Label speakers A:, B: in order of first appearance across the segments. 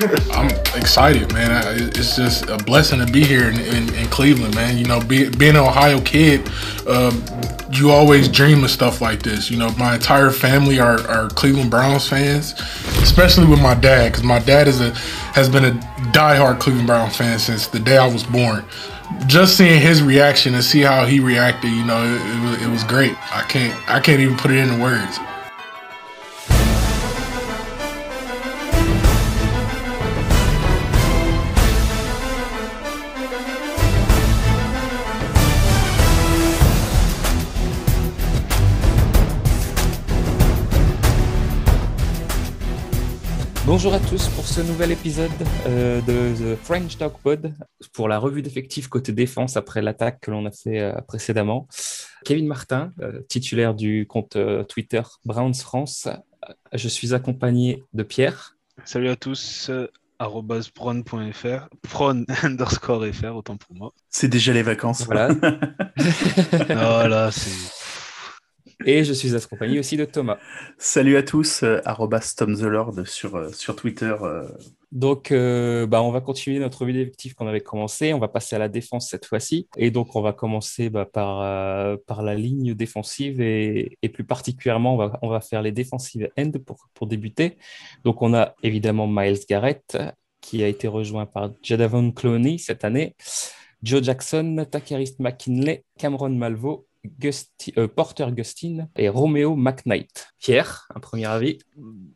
A: I'm excited, man. It's just a blessing to be here in, in, in Cleveland, man. You know, be, being an Ohio kid, um, you always dream of stuff like this. You know, my entire family are, are Cleveland Browns fans, especially with my dad, because my dad is a has been a diehard Cleveland Browns fan since the day I was born. Just seeing his reaction and see how he reacted, you know, it, it, was, it was great. I can't I can't even put it into words.
B: Bonjour à tous pour ce nouvel épisode euh, de The French Dog Pod pour la revue d'effectifs côté défense après l'attaque que l'on a fait euh, précédemment. Kevin Martin, euh, titulaire du compte Twitter Browns France. Je suis accompagné de Pierre.
C: Salut à tous pron.fr, pron underscore fr, autant pour moi.
D: C'est déjà les vacances.
B: Voilà.
C: voilà, c'est
B: et je suis accompagné aussi de Thomas.
D: Salut à tous, euh, Tom the Lord sur, euh, sur Twitter. Euh.
B: Donc, bah, on va continuer notre vidéo d'effectif qu'on avait commencé. On va passer à la défense cette fois-ci. Et donc, on va commencer bah, par, par la ligne défensive et, et plus particulièrement, on va, on va faire les défensives end pour, pour débuter. Donc, on a évidemment Miles Garrett qui a été rejoint par Jadavon Clooney cette année. Joe Jackson, Takerist McKinley, Cameron Malvo euh, Porter Gustin et Romeo McKnight. Pierre, un premier avis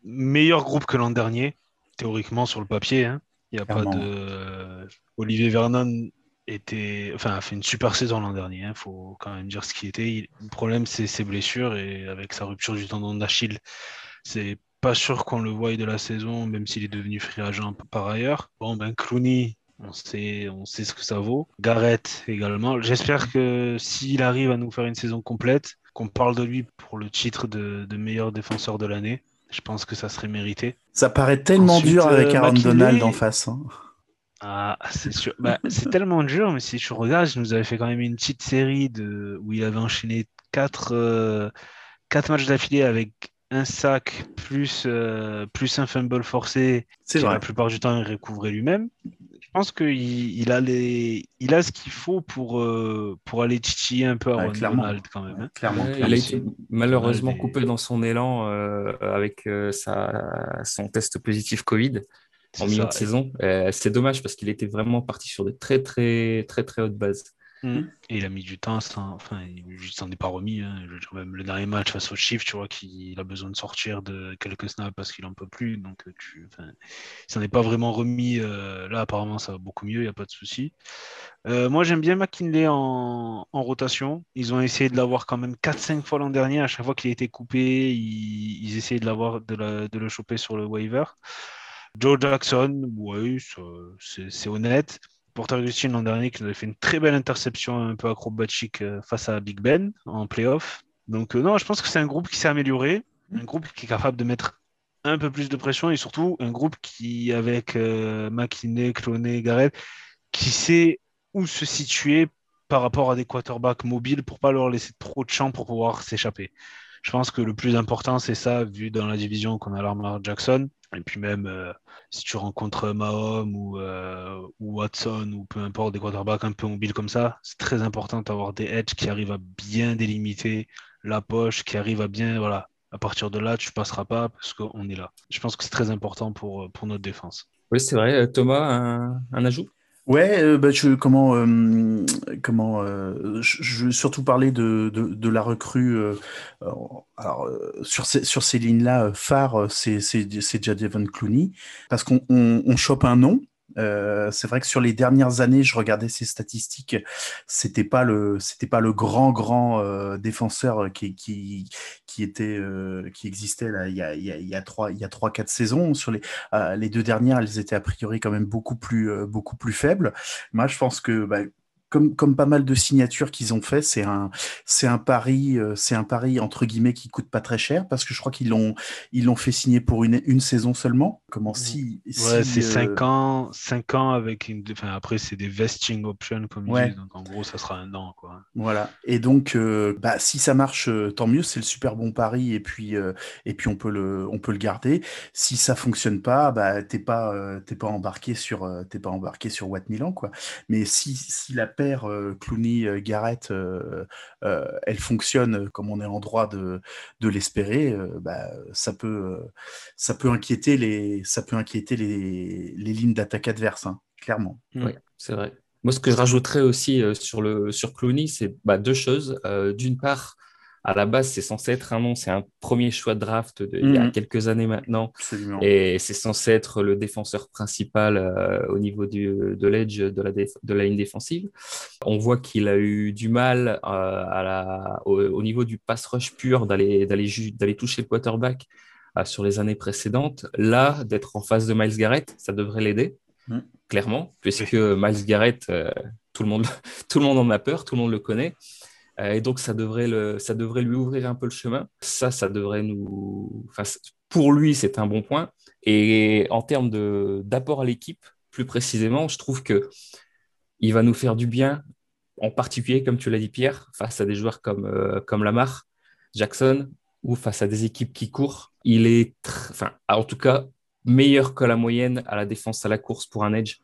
C: Meilleur groupe que l'an dernier, théoriquement sur le papier. Hein. Il y a pas de. Olivier Vernon était, enfin, a fait une super saison l'an dernier. Il hein. faut quand même dire ce qui était. Le problème, c'est ses blessures et avec sa rupture du tendon d'Achille, c'est pas sûr qu'on le voie de la saison, même s'il est devenu free agent par ailleurs. Bon, ben Clooney, on sait, on sait ce que ça vaut. Garrett également. J'espère que s'il arrive à nous faire une saison complète, qu'on parle de lui pour le titre de, meilleur défenseur de l'année, je pense que ça serait mérité.
D: Ça paraît tellement dur avec euh, Aaron Donald en face. Hein.
C: Ah, c'est sûr. Bah, c'est tellement dur, mais si je regarde, je nous avais fait quand même une petite série de... où il avait enchaîné quatre, euh, quatre matchs d'affilée avec un sac plus, euh, plus un fumble forcé. C'est La plupart du temps, il recouvrait lui-même pense qu'il il a, les, il a ce qu'il faut pour, euh, pour aller titiller un peu à Donald quand même. Hein.
B: Clairement, Il a été malheureusement coupé dans son élan euh, avec euh, sa, son test positif Covid en milieu de saison. C'est dommage parce qu'il était vraiment parti sur de très très très très hautes bases.
C: Mm. Et il a mis du temps, enfin, il s'en est pas remis. Hein. Je veux dire, même le dernier match face au Chiefs, tu vois qu'il a besoin de sortir de quelques snaps parce qu'il en peut plus. Donc, euh, tu, il s'en est pas vraiment remis. Euh, là, apparemment, ça va beaucoup mieux, il n'y a pas de souci. Euh, moi, j'aime bien McKinley en, rotation. Ils ont essayé de l'avoir quand même 4-5 fois l'an dernier. À chaque fois qu'il a été coupé, ils, essayaient de, de, de le choper sur le waiver. Joe Jackson, oui, c'est honnête. Porter Augustine l'an dernier qui nous avait fait une très belle interception un peu acrobatique euh, face à Big Ben en playoff. Donc euh, non, je pense que c'est un groupe qui s'est amélioré, un groupe qui est capable de mettre un peu plus de pression et surtout un groupe qui, avec euh, McKinney, Cloné, Garrett, qui sait où se situer par rapport à des quarterbacks mobiles pour pas leur laisser trop de champ pour pouvoir s'échapper. Je pense que le plus important, c'est ça, vu dans la division qu'on a Lamar Jackson. Et puis même, euh, si tu rencontres Mahomes ou, euh, ou, Watson ou peu importe, des quarterbacks un peu mobiles comme ça, c'est très important d'avoir des edges qui arrivent à bien délimiter la poche, qui arrivent à bien, voilà, à partir de là, tu passeras pas parce qu'on est là. Je pense que c'est très important pour, pour notre défense.
B: Oui, c'est vrai. Thomas, un ajout?
D: Ouais, euh, bah, je, comment, euh, comment, euh, je, veux surtout parler de, de, de la recrue. alors, sur ces, sur ces lignes-là, phare, c'est Jadevon Clooney, parce qu'on on, on chope un nom, euh, c'est vrai que sur les dernières années, je regardais ces statistiques, c'était pas le, c'était pas le grand grand euh, défenseur qui, qui, qui était, euh, qui existait là il y a, il y a, trois, il y a trois quatre saisons. Sur les, les deux dernières, elles étaient a priori quand même beaucoup plus, beaucoup plus faibles. Moi, je pense que bah, comme, comme pas mal de signatures qu'ils ont fait, c'est un, c'est un pari, euh, c'est un pari entre guillemets qui coûte pas très cher parce que je crois qu'ils l'ont, ils l'ont fait signer pour une, une saison seulement. Comment si,
C: Ouais,
D: si,
C: c'est
D: euh,
C: 5 ans, 5 ans avec une. Enfin, après, c'est des vesting options, comme ils
D: Ouais.
C: disent. Donc, en gros, ça sera un an, quoi.
D: Voilà. Et donc, euh, bah, si ça marche, euh, tant mieux. C'est le super bon pari et puis, euh, et puis on peut le, on peut le garder. Si ça fonctionne pas, bah, t'es pas, euh, t'es pas embarqué sur, euh, t'es pas embarqué sur Watt Milan, quoi. Mais si, si la paire euh, Clooney-Garrett, euh, euh, elle fonctionne euh, comme on est en droit de, de l'espérer, euh, bah, ça peut, ça peut inquiéter les, ça peut inquiéter les, les lignes d'attaque adverses, hein, clairement.
B: Oui, c'est vrai. Moi, ce que je rajouterais aussi euh, sur, le, sur Clooney, c'est bah, deux choses. Euh, D'une part, à la base, c'est censé être un nom, c'est un premier choix de draft de, il y a
D: Mhm.
B: quelques années maintenant.
D: Absolument.
B: Et c'est censé être le défenseur principal euh, au niveau du, de l'edge de la, déf- de la ligne défensive. On voit qu'il a eu du mal euh, à la, au, au niveau du pass rush pur d'aller toucher le quarterback euh, sur les années précédentes. Là, d'être en face de Miles Garrett, ça devrait l'aider,
D: Mm.
B: clairement, puisque Miles Garrett, tout, le monde, tout le monde en a peur, tout le monde le connaît. Euh, Et donc, ça devrait, le, ça devrait lui ouvrir un peu le chemin. Ça, ça devrait nous. Enfin, pour lui, c'est un bon point. Et en termes de- d'apport à l'équipe, plus précisément, je trouve que il va nous faire du bien, en particulier, comme tu l'as dit, Pierre, face à des joueurs comme, euh, comme Lamar, Jackson, ou face à des équipes qui courent. Il est, enfin, en tout cas, meilleur que la moyenne à la défense à la course pour un edge.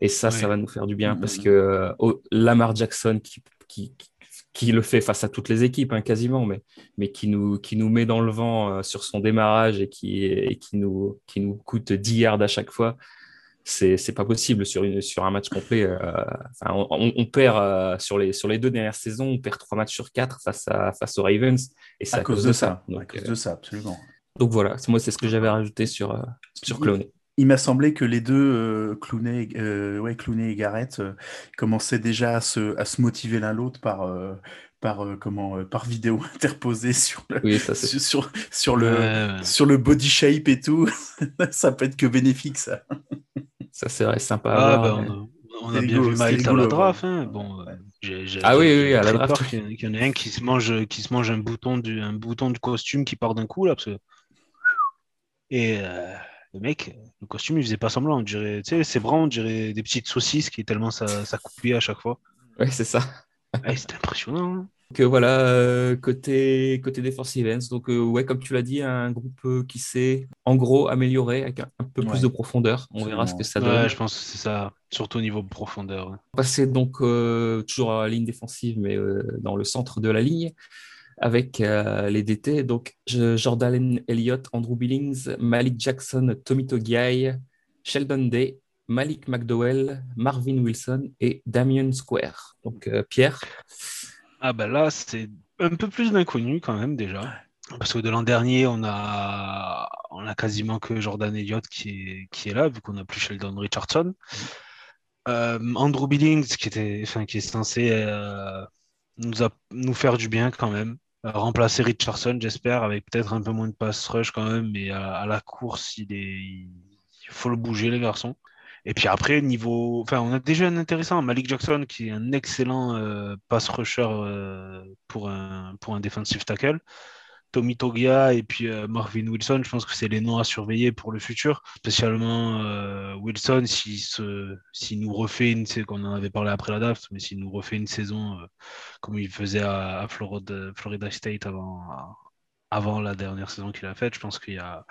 B: Et ça,
C: Ouais.
B: ça va nous faire du bien parce que euh, oh, Lamar Jackson qui, qui, qui le fait face à toutes les équipes hein, quasiment, mais, mais qui, nous, qui nous met dans le vent euh, sur son démarrage et qui, et qui, nous, qui nous coûte 10 yards à chaque fois, c'est pas possible sur, une, sur un match complet. euh, enfin, on, perd euh, sur, les, sur les deux dernières saisons, on perd trois matchs sur quatre face, à, face aux Ravens et c'est
D: à, cause de ça.
B: Donc,
D: à cause de ça, absolument.
B: donc voilà, moi c'est ce que j'avais rajouté sur, sur Clooney.
D: Il m'a semblé que les deux, euh, Clooney, euh, ouais, Clooney et Garrett, euh, commençaient déjà à se, à se motiver l'un l'autre par, euh, par, euh, comment, euh, par vidéo interposée sur le,
B: Oui, ça
D: sur, sur, sur le,
C: Ouais, ouais.
D: sur le body shape et tout. ça peut être que bénéfique, ça.
B: ça, c'est vrai, sympa.
C: Ah, bah,
B: mais-
C: on a, on a bien vu Miles à la draft.
D: ouais.
C: hein. Bon, euh,
D: Ouais.
C: j'ai- j'ai-
B: Ah oui, oui, à la draft,
C: qu'il y en- ait un qui se mange, qui se mange un bouton du, un bouton du costume qui part d'un coup là, parce que et euh, le mec, le costume, il faisait pas semblant. On dirait, tu sais, ses bras, on dirait des petites saucisses qui tellement ça, ça coupait à chaque fois.
B: Ouais, c'est ça.
C: Ah, C'était impressionnant. hein.
B: Donc euh, voilà, euh, côté, côté defensive ends. Donc euh, ouais, comme tu l'as dit, un groupe euh, qui s'est en gros amélioré avec un, un peu
D: Ouais.
B: plus de profondeur. On verra ce que ça donne.
C: Ouais, je pense que c'est ça, surtout au niveau profondeur. ouais.
B: On va passer donc euh, toujours à la ligne défensive, mais euh, dans le centre de la ligne, avec euh, les DT. Donc Jordan Elliott, Andrew Billings, Malik Jackson, Tommy Togiai, Sheldon Day, Malik McDowell, Marvin Wilson et Damien Square. Donc euh, Pierre,
C: Ah ben là, c'est un peu plus d'inconnu quand même déjà. Parce que de l'an dernier, on a, quasiment que Jordan Elliott qui est, qui est là, vu qu'on n'a plus Sheldon Richardson. Euh, Andrew Billings, qui, était, enfin, qui est censé nous faire du bien quand même. Euh, remplacer Richardson, j'espère, avec peut-être un peu moins de pass rush quand même, mais à, la course, il, est, il faut le bouger, les garçons. Et puis après, niveau. Enfin, on a déjà un intéressant, Malik Jackson, qui est un excellent euh, pass rusher euh, pour, un, pour un defensive tackle. Tommy Togia et puis euh, Marvin Wilson, je pense que c'est les noms à surveiller pour le futur. Spécialement euh, Wilson, s'il se, s'il nous refait une saison, qu'on en avait parlé après la draft, mais s'il nous refait une saison euh, comme il faisait à, à Florida, Florida State avant, avant la dernière saison qu'il a faite, je pense qu'il y a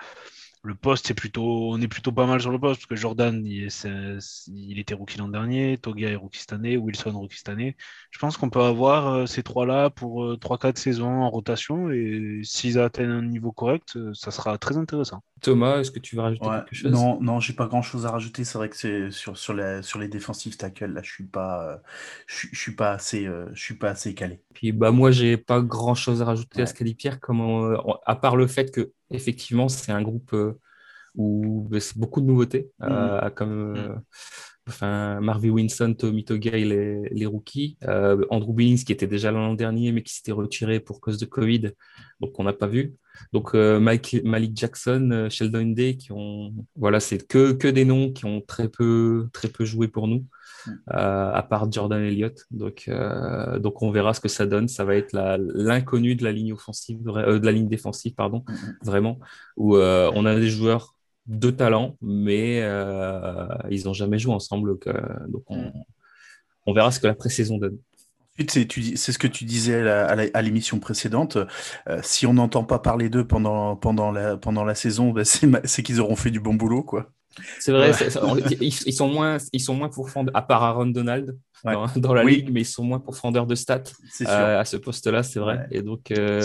C: le poste est plutôt, on est plutôt pas mal sur le poste parce que Jordan, il, est- c'est- il était rookie l'an dernier, Togia est rookie cette année, Wilson rookie cette année. Je pense qu'on peut avoir euh, ces trois-là pour euh, 3-4 saisons en rotation et s'ils atteignent un niveau correct, euh, ça sera très intéressant.
B: Thomas, est-ce que tu veux rajouter
D: Ouais,
B: quelque chose?
D: non, non, j'ai pas grand chose à rajouter. C'est vrai que c'est sur, sur, la, sur les défensifs tackles, là, je suis pas, euh, je, suis- je suis pas assez, euh, je suis pas assez calé.
B: Puis bah moi j'ai pas grand chose à rajouter à ce qu'a dit Pierre, comme on- on- à part le fait que effectivement c'est un groupe euh, où bah, c'est beaucoup de nouveautés, euh, comme euh, enfin Marvin Winson, Tommy Togai, les, les rookies, euh, Andrew Billings qui était déjà l'an dernier mais qui s'était retiré pour cause de Covid, donc on n'a pas vu. Donc Mike, Malik Jackson, Sheldon Day qui ont voilà c'est que que des noms qui ont très peu très peu joué pour nous. Mm. à part Jordan Elliott. Donc, donc on verra ce que ça donne. Ça va être l'inconnu de la ligne offensive, de la ligne défensive, pardon, vraiment, où on a des joueurs de talent, mais ils n'ont jamais joué ensemble. Donc, on, on verra ce que la pré-saison donne.
D: C'est ce que tu disais à l'émission précédente. Euh, si on n'entend pas parler d'eux pendant, pendant, la, pendant la saison, ben, c'est qu'ils auront fait du bon boulot. quoi.
B: C'est vrai, ils, sont moins, ils sont moins à part Aaron Donald dans, la ligue, mais ils sont moins pourfendeurs de stats euh, à ce poste-là, c'est vrai. Et donc,
C: euh,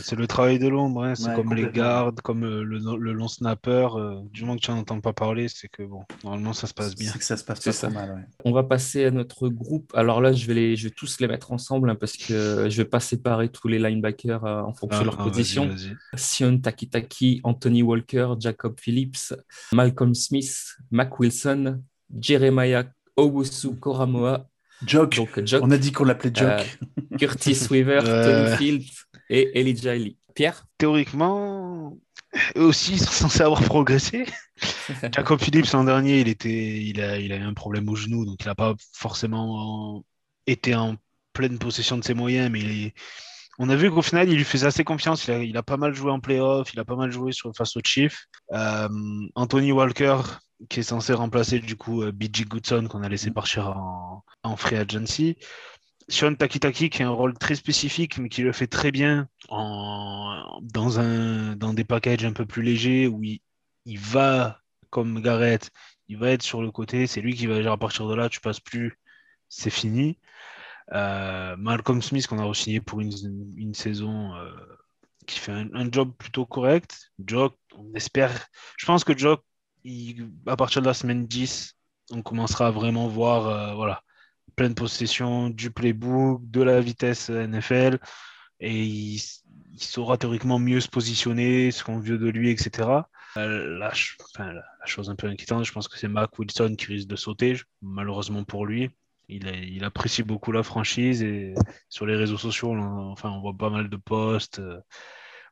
C: c'est le, travail de l'ombre, hein. c'est comme les gardes, comme euh, le, le, long snapper. du moment que tu n'en entends pas parler, c'est que bon, normalement ça se passe bien.
D: C'est que ça se passe pas ça. mal.
B: On va passer à notre groupe. Alors là, je vais, les, je vais tous les mettre ensemble hein, parce que je vais pas séparer tous les linebackers en fonction de leur ah, position. Sion Takitaki, Anthony Walker, Jacob Phillips, Malcolm Smith, Mac Wilson, Jeremiah Owusu Koramoa.
D: Joke. On a dit qu'on l'appelait Joke.
B: Euh, Curtis Weaver, Tony Field et Elijah Lee. Pierre?
C: Théoriquement, eux aussi ils sont censés avoir progressé. Jacob Phillips l'an dernier, il, était, il, a, il a eu un problème au genou, donc il n'a pas forcément été en pleine possession de ses moyens, mais il est on a vu qu'au final, il lui faisait assez confiance. Il a, pas mal joué en playoff, il a pas mal joué sur, face au Chief. Euh, Anthony Walker, qui est censé remplacer du coup euh, BG Goodson, qu'on a laissé partir en, free agency. Sean Takitaki, qui a un rôle très spécifique, mais qui le fait très bien dans, un, dans des packages un peu plus légers, où il, il va, comme Garrett, il va être sur le côté. C'est lui qui va dire à partir de là, tu passes plus, c'est fini. Euh, Malcolm Smith, qu'on a re-signé pour une, saison euh, qui fait un, job plutôt correct. Joe, on espère. Je pense que Joe, à partir de la semaine 10, on commencera à vraiment voir euh, voilà, pleine possession du playbook, de la vitesse NFL. Et il, saura théoriquement mieux se positionner, ce qu'on veut de lui, etc. La, la, chose un peu inquiétante, je pense que c'est Mac Wilson qui risque de sauter, malheureusement pour lui il, apprécie beaucoup la franchise et sur les réseaux sociaux, on, enfin, on voit pas mal de posts euh,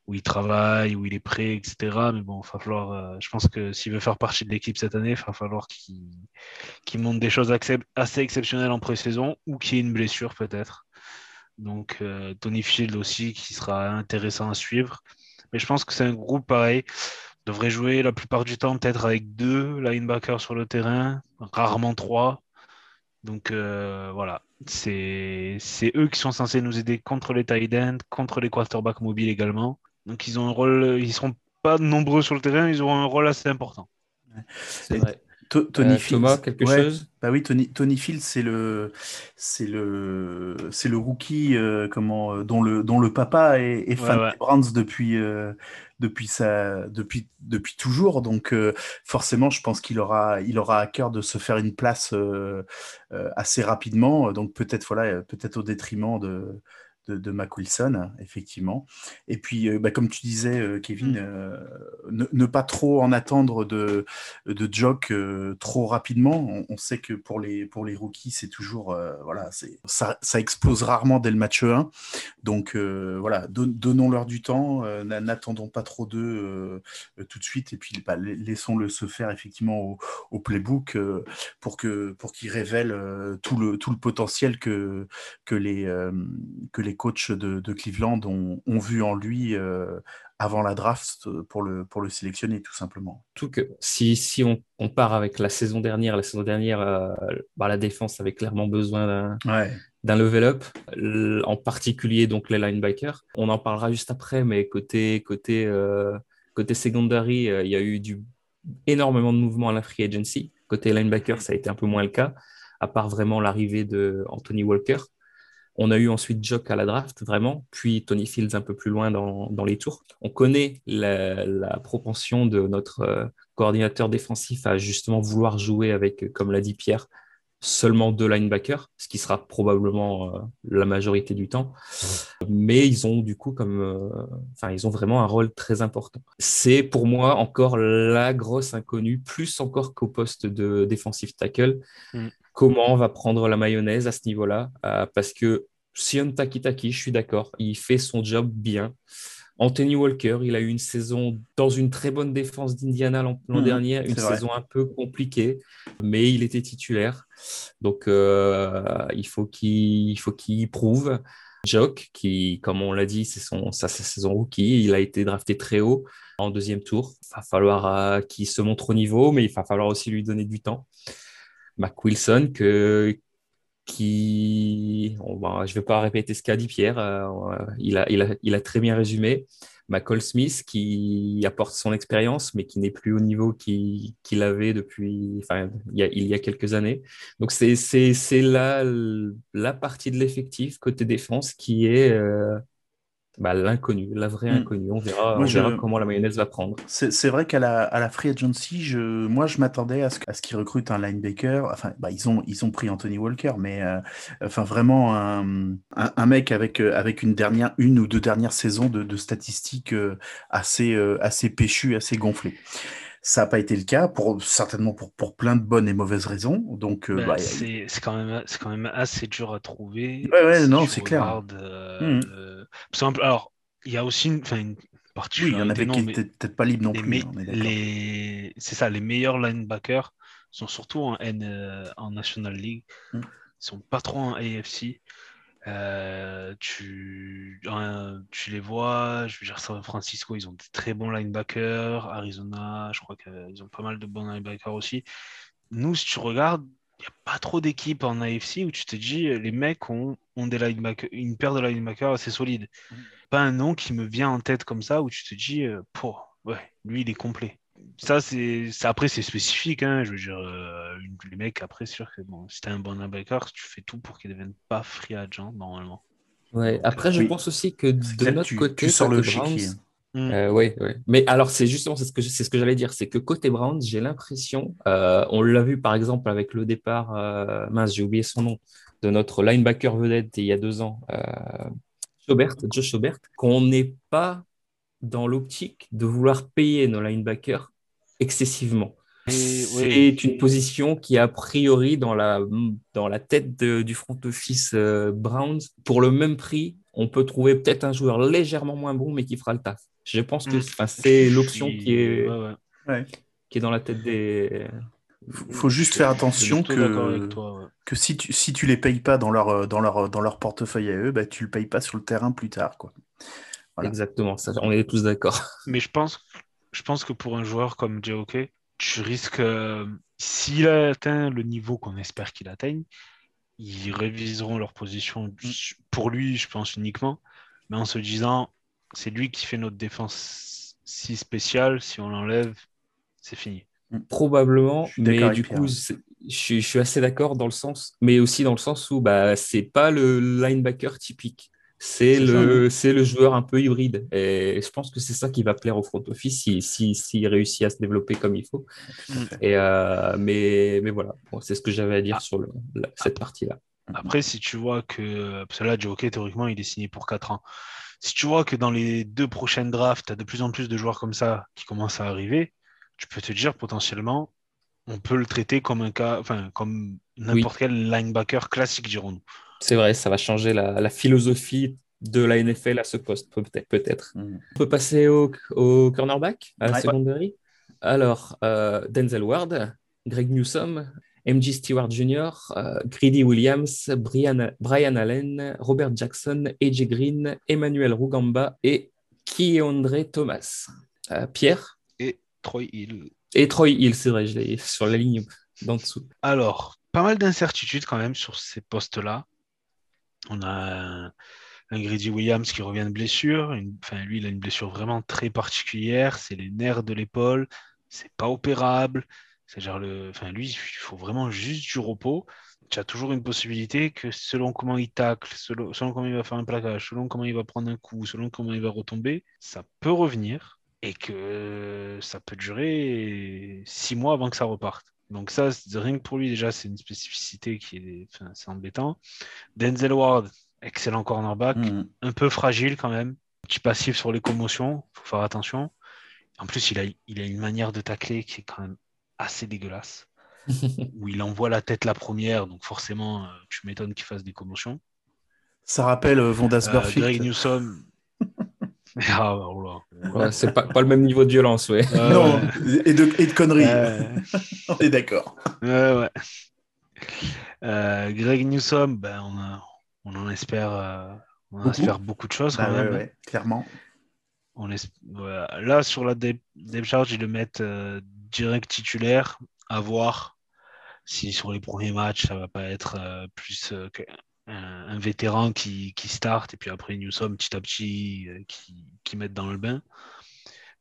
C: où il travaille, où il est prêt, etc. Mais bon, va falloir, euh, je pense que s'il veut faire partie de l'équipe cette année, il va falloir qu'il monte des choses assez exceptionnelles en pré-saison ou qu'il y ait une blessure peut-être. Donc euh, Tony Field aussi qui sera intéressant à suivre. Mais je pense que c'est un groupe pareil devrait jouer la plupart du temps peut-être avec deux linebackers sur le terrain, rarement trois. Donc euh, voilà, c'est eux qui sont censés nous aider contre les tight ends, contre les quarterbacks mobiles également. Donc ils ont un rôle, ils seront pas nombreux sur le terrain, ils auront un rôle assez important.
B: C'est vrai. Tony euh, Thomas, quelque chose?
D: Bah oui, Tony, Tony Field, c'est le, c'est le, c'est le rookie euh, comment, dont le, dont le papa est, fan des Browns depuis, depuis, sa, depuis, depuis toujours. Donc, euh, forcément, je pense qu'il aura, il aura à cœur de se faire une place euh, euh, assez rapidement. Donc, peut-être voilà, peut-être au détriment de, de, de Mac Wilson, effectivement. Et puis, euh, bah, comme tu disais, euh, Kevin, mm. euh, ne, pas trop en attendre de, de Jock trop rapidement. On, sait que pour les, pour les rookies, c'est toujours, voilà, ça, ça, explose rarement dès le match 1. Donc, voilà, donnons-leur du temps, n'attendons pas trop d'eux tout de suite, et puis bah, laissons-le se faire effectivement au, au playbook pour, que, pour qu'ils révèlent tout, le, tout le potentiel que, que les, que les coachs de, Cleveland ont, vu en lui euh, avant la draft pour le, pour le sélectionner, tout simplement.
B: Tout que si, si on, on, part avec la saison dernière, la saison dernière, euh, bah, la défense avait clairement besoin d'un level up, en particulier donc les linebackers. On en parlera juste après, mais côté, côté, euh, côté secondary, il y a eu du, énormément de mouvements à la free agency. Côté linebacker, ça a été un peu moins le cas, à part vraiment l'arrivée de Anthony Walker. On a eu ensuite Jock à la draft, vraiment, puis Tony Fields un peu plus loin dans, les tours. On connaît la, propension de notre euh, coordinateur défensif à justement vouloir jouer avec, comme l'a dit Pierre, seulement deux linebackers, ce qui sera probablement euh, la majorité du temps. Mais ils ont du coup comme, euh, enfin, ils ont vraiment un rôle très important. C'est pour moi encore la grosse inconnue, plus encore qu'au poste de défensif tackle. Mm comment on va prendre la mayonnaise à ce niveau-là. Euh, parce que Sion Takitaki, je suis d'accord, il fait son job bien. Anthony Walker, il a eu une saison dans une très bonne défense d'Indiana l'an
D: Mhm,
B: dernier, une
D: vrai.
B: saison un peu compliquée, mais il était titulaire. Donc euh, il faut qu'il prouve. Jock, qui, comme on l'a dit, c'est sa saison rookie. Il a été drafté très haut en deuxième tour. Il va falloir euh, qu'il se montre au niveau, mais il va falloir aussi lui donner du temps. Mac Wilson, que, qui, on je ne vais pas répéter ce qu'a dit Pierre, euh, il, a, il, a, il a très bien résumé. McCall Smith, qui apporte son expérience, mais qui n'est plus au niveau qu'il avait depuis, enfin, il y a, quelques années. Donc, c'est là la partie de l'effectif côté défense qui est euh, bah, l'inconnu, la vraie
D: Mm.
B: inconnue. On verra,
D: Moi,
B: on verra comment la mayonnaise va prendre.
D: C'est vrai qu'à la, à la Free Agency, je, moi, je m'attendais à ce, à ce qu'ils recrutent un linebacker. Enfin, bah, ils, ont, ils ont pris Anthony Walker, mais euh, enfin, vraiment un, un, un mec avec, euh, avec une, dernière, une ou deux dernières saisons de, de statistiques euh, assez, assez péchues, assez gonflées. Ça n'a pas été le cas, pour, certainement pour, pour plein de bonnes et mauvaises raisons. Donc, euh,
C: Ben,
D: bah,
C: c'est c'est quand, même- c'est quand même assez dur à trouver.
D: Ouais, ouais,
C: si
D: non, c'est clair.
C: euh,
D: Mhm.
C: euh, par exemple, alors, il y a aussi une, une
D: oui, il y en
C: particularité,
D: avait
C: non,
D: qui n'étaient peut-être pas libres non plus. hein,
C: les- c'est ça, les meilleurs linebackers sont surtout en, N, euh, en National League.
D: Mm.
C: Ils sont pas trop en AFC. Euh, tu, euh, tu les vois, je veux dire, San Francisco, ils ont des très bons linebackers. Arizona, je crois qu'ils ont pas mal de bons linebackers aussi. Nous, si tu regardes, il n'y a pas trop d'équipes en AFC où tu te dis, les mecs ont, ont des linebackers, une paire de linebackers assez solide.
D: Mm.
C: Pas un nom qui me vient en tête comme ça où tu te dis, euh, ouais, lui, il est complet. Ça, c'est après, c'est spécifique. Hein, je veux dire, euh, les mecs, après, c'est sûr que bon, si t'as un bon linebacker, tu fais tout pour qu'il ne devienne pas free agent normalement.
B: Ouais. Après, je
D: Oui.
B: pense aussi que de notre
D: tu,
B: côté,
D: tu sors le
B: côté
D: chéquier.
B: Browns,
C: Mm.
B: Euh, ouais, ouais. Mais alors, c'est justement c'est ce que, ce que j'allais dire, c'est que côté Browns, j'ai l'impression, euh, on l'a vu par exemple avec le départ, euh, mince, j'ai oublié son nom, de notre linebacker vedette il y a deux ans, euh, Schobert, Josh Schobert, qu'on n'est pas dans l'optique de vouloir payer nos linebackers excessivement. C'est
C: oui.
B: une position qui, a priori, dans la, dans la tête de- du front office euh, Browns, pour le même prix, on peut trouver peut-être un joueur légèrement moins bon, mais qui fera le taf. Je pense que
C: Mm.
B: c'est l'option qui est,
C: ouais, ouais.
B: qui est dans la tête des.
D: Faut, faut juste faire attention que,
C: avec toi, ouais.
D: que si tu si tu les payes pas dans leur dans leur dans leur portefeuille à eux, bah tu le payes pas sur le terrain plus tard quoi. Voilà.
B: Exactement, ça, on est tous d'accord.
C: Mais je pense, je pense que pour un joueur comme J.O.K., tu risques, euh, s'il a atteint le niveau qu'on espère qu'il atteigne, ils réviseront leur position pour lui, je pense uniquement, mais en se disant, c'est lui qui fait notre défense si spéciale, si on l'enlève, c'est fini.
B: Probablement,
D: suis d'accord
B: mais du
D: Pierre.
B: coup, je suis, je suis assez d'accord dans le sens, mais aussi dans le sens où bah, c'est pas le linebacker typique. C'est le, c'est le joueur un peu hybride. Et je pense que c'est ça qui va plaire au front office s'il si, s'il réussit à se développer comme il faut. Et euh, mais, mais voilà, Bon, c'est ce que j'avais à dire
C: Ah.
B: sur le- la- cette partie-là.
C: Après, si tu vois que, parce que là, théoriquement, il est signé pour 4 ans. Si tu vois que dans les deux prochaines drafts, tu as de plus en plus de joueurs comme ça qui commencent à arriver, tu peux te dire potentiellement, on peut le traiter comme un cas, enfin, comme n'importe quel linebacker classique, dirons-nous.
B: C'est vrai, ça va changer la, la philosophie de la NFL à ce poste, peut-être. peut-être.
D: Mhm.
B: On peut passer au, au cornerback, à la
D: Ouais.
B: secondary. Alors, euh, Denzel Ward, Greg Newsom, MJ Stewart Jr., euh, Greedy Williams, Brian, Brian Allen, Robert Jackson, AJ Green, Emmanuel Rugamba et Keandre Thomas. Euh, Pierre
C: Et Troy Hill.
B: et Troy Hill, c'est vrai, je l'ai sur la ligne d'en dessous.
C: Alors, pas mal d'incertitudes quand même sur ces postes-là. On a un, un Grady Williams qui revient de blessure. Enfin, lui, il a une blessure vraiment très particulière. C'est les nerfs de l'épaule. C'est pas opérable. C'est-à-dire, le, enfin, lui, il faut vraiment juste du repos. Tu as toujours une possibilité que selon comment il tacle, selon, selon comment il va faire un plaquage, selon comment il va prendre un coup, selon comment il va retomber, ça peut revenir et que ça peut durer six mois avant que ça reparte. Donc ça, rien que pour lui déjà, c'est une spécificité qui est, enfin, c'est embêtant. Denzel Ward, excellent cornerback,
D: Mhm.
C: un peu fragile quand même, petit passif sur les commotions, faut faire attention. En plus, il a, il a une manière de tacler qui est quand même assez dégueulasse, où il envoie la tête la première, donc forcément, euh, tu m'étonnes qu'il fasse des commotions.
D: Ça rappelle euh, Vondas
C: Euh. Greg Newsom, Ah, oh là.
B: Ouais, c'est pas, pas le même niveau de violence, ouais.
C: Ouais,
D: non,
C: ouais.
D: et de, et de conneries. On est d'accord.
C: Ouais, ouais. Euh, Greg Newsom, ben, on, a- on en espère, euh, on en espère beaucoup de choses
D: Bah
C: quand
D: ouais,
C: même.
D: ouais, clairement.
C: On es-. Là, sur la depth chart, ils le mettent euh, direct titulaire. À voir si sur les premiers matchs, ça va pas être euh, plus euh, que- un, un vétéran qui, qui start et puis après Newsom petit à petit euh, qui, qui mettent dans le bain.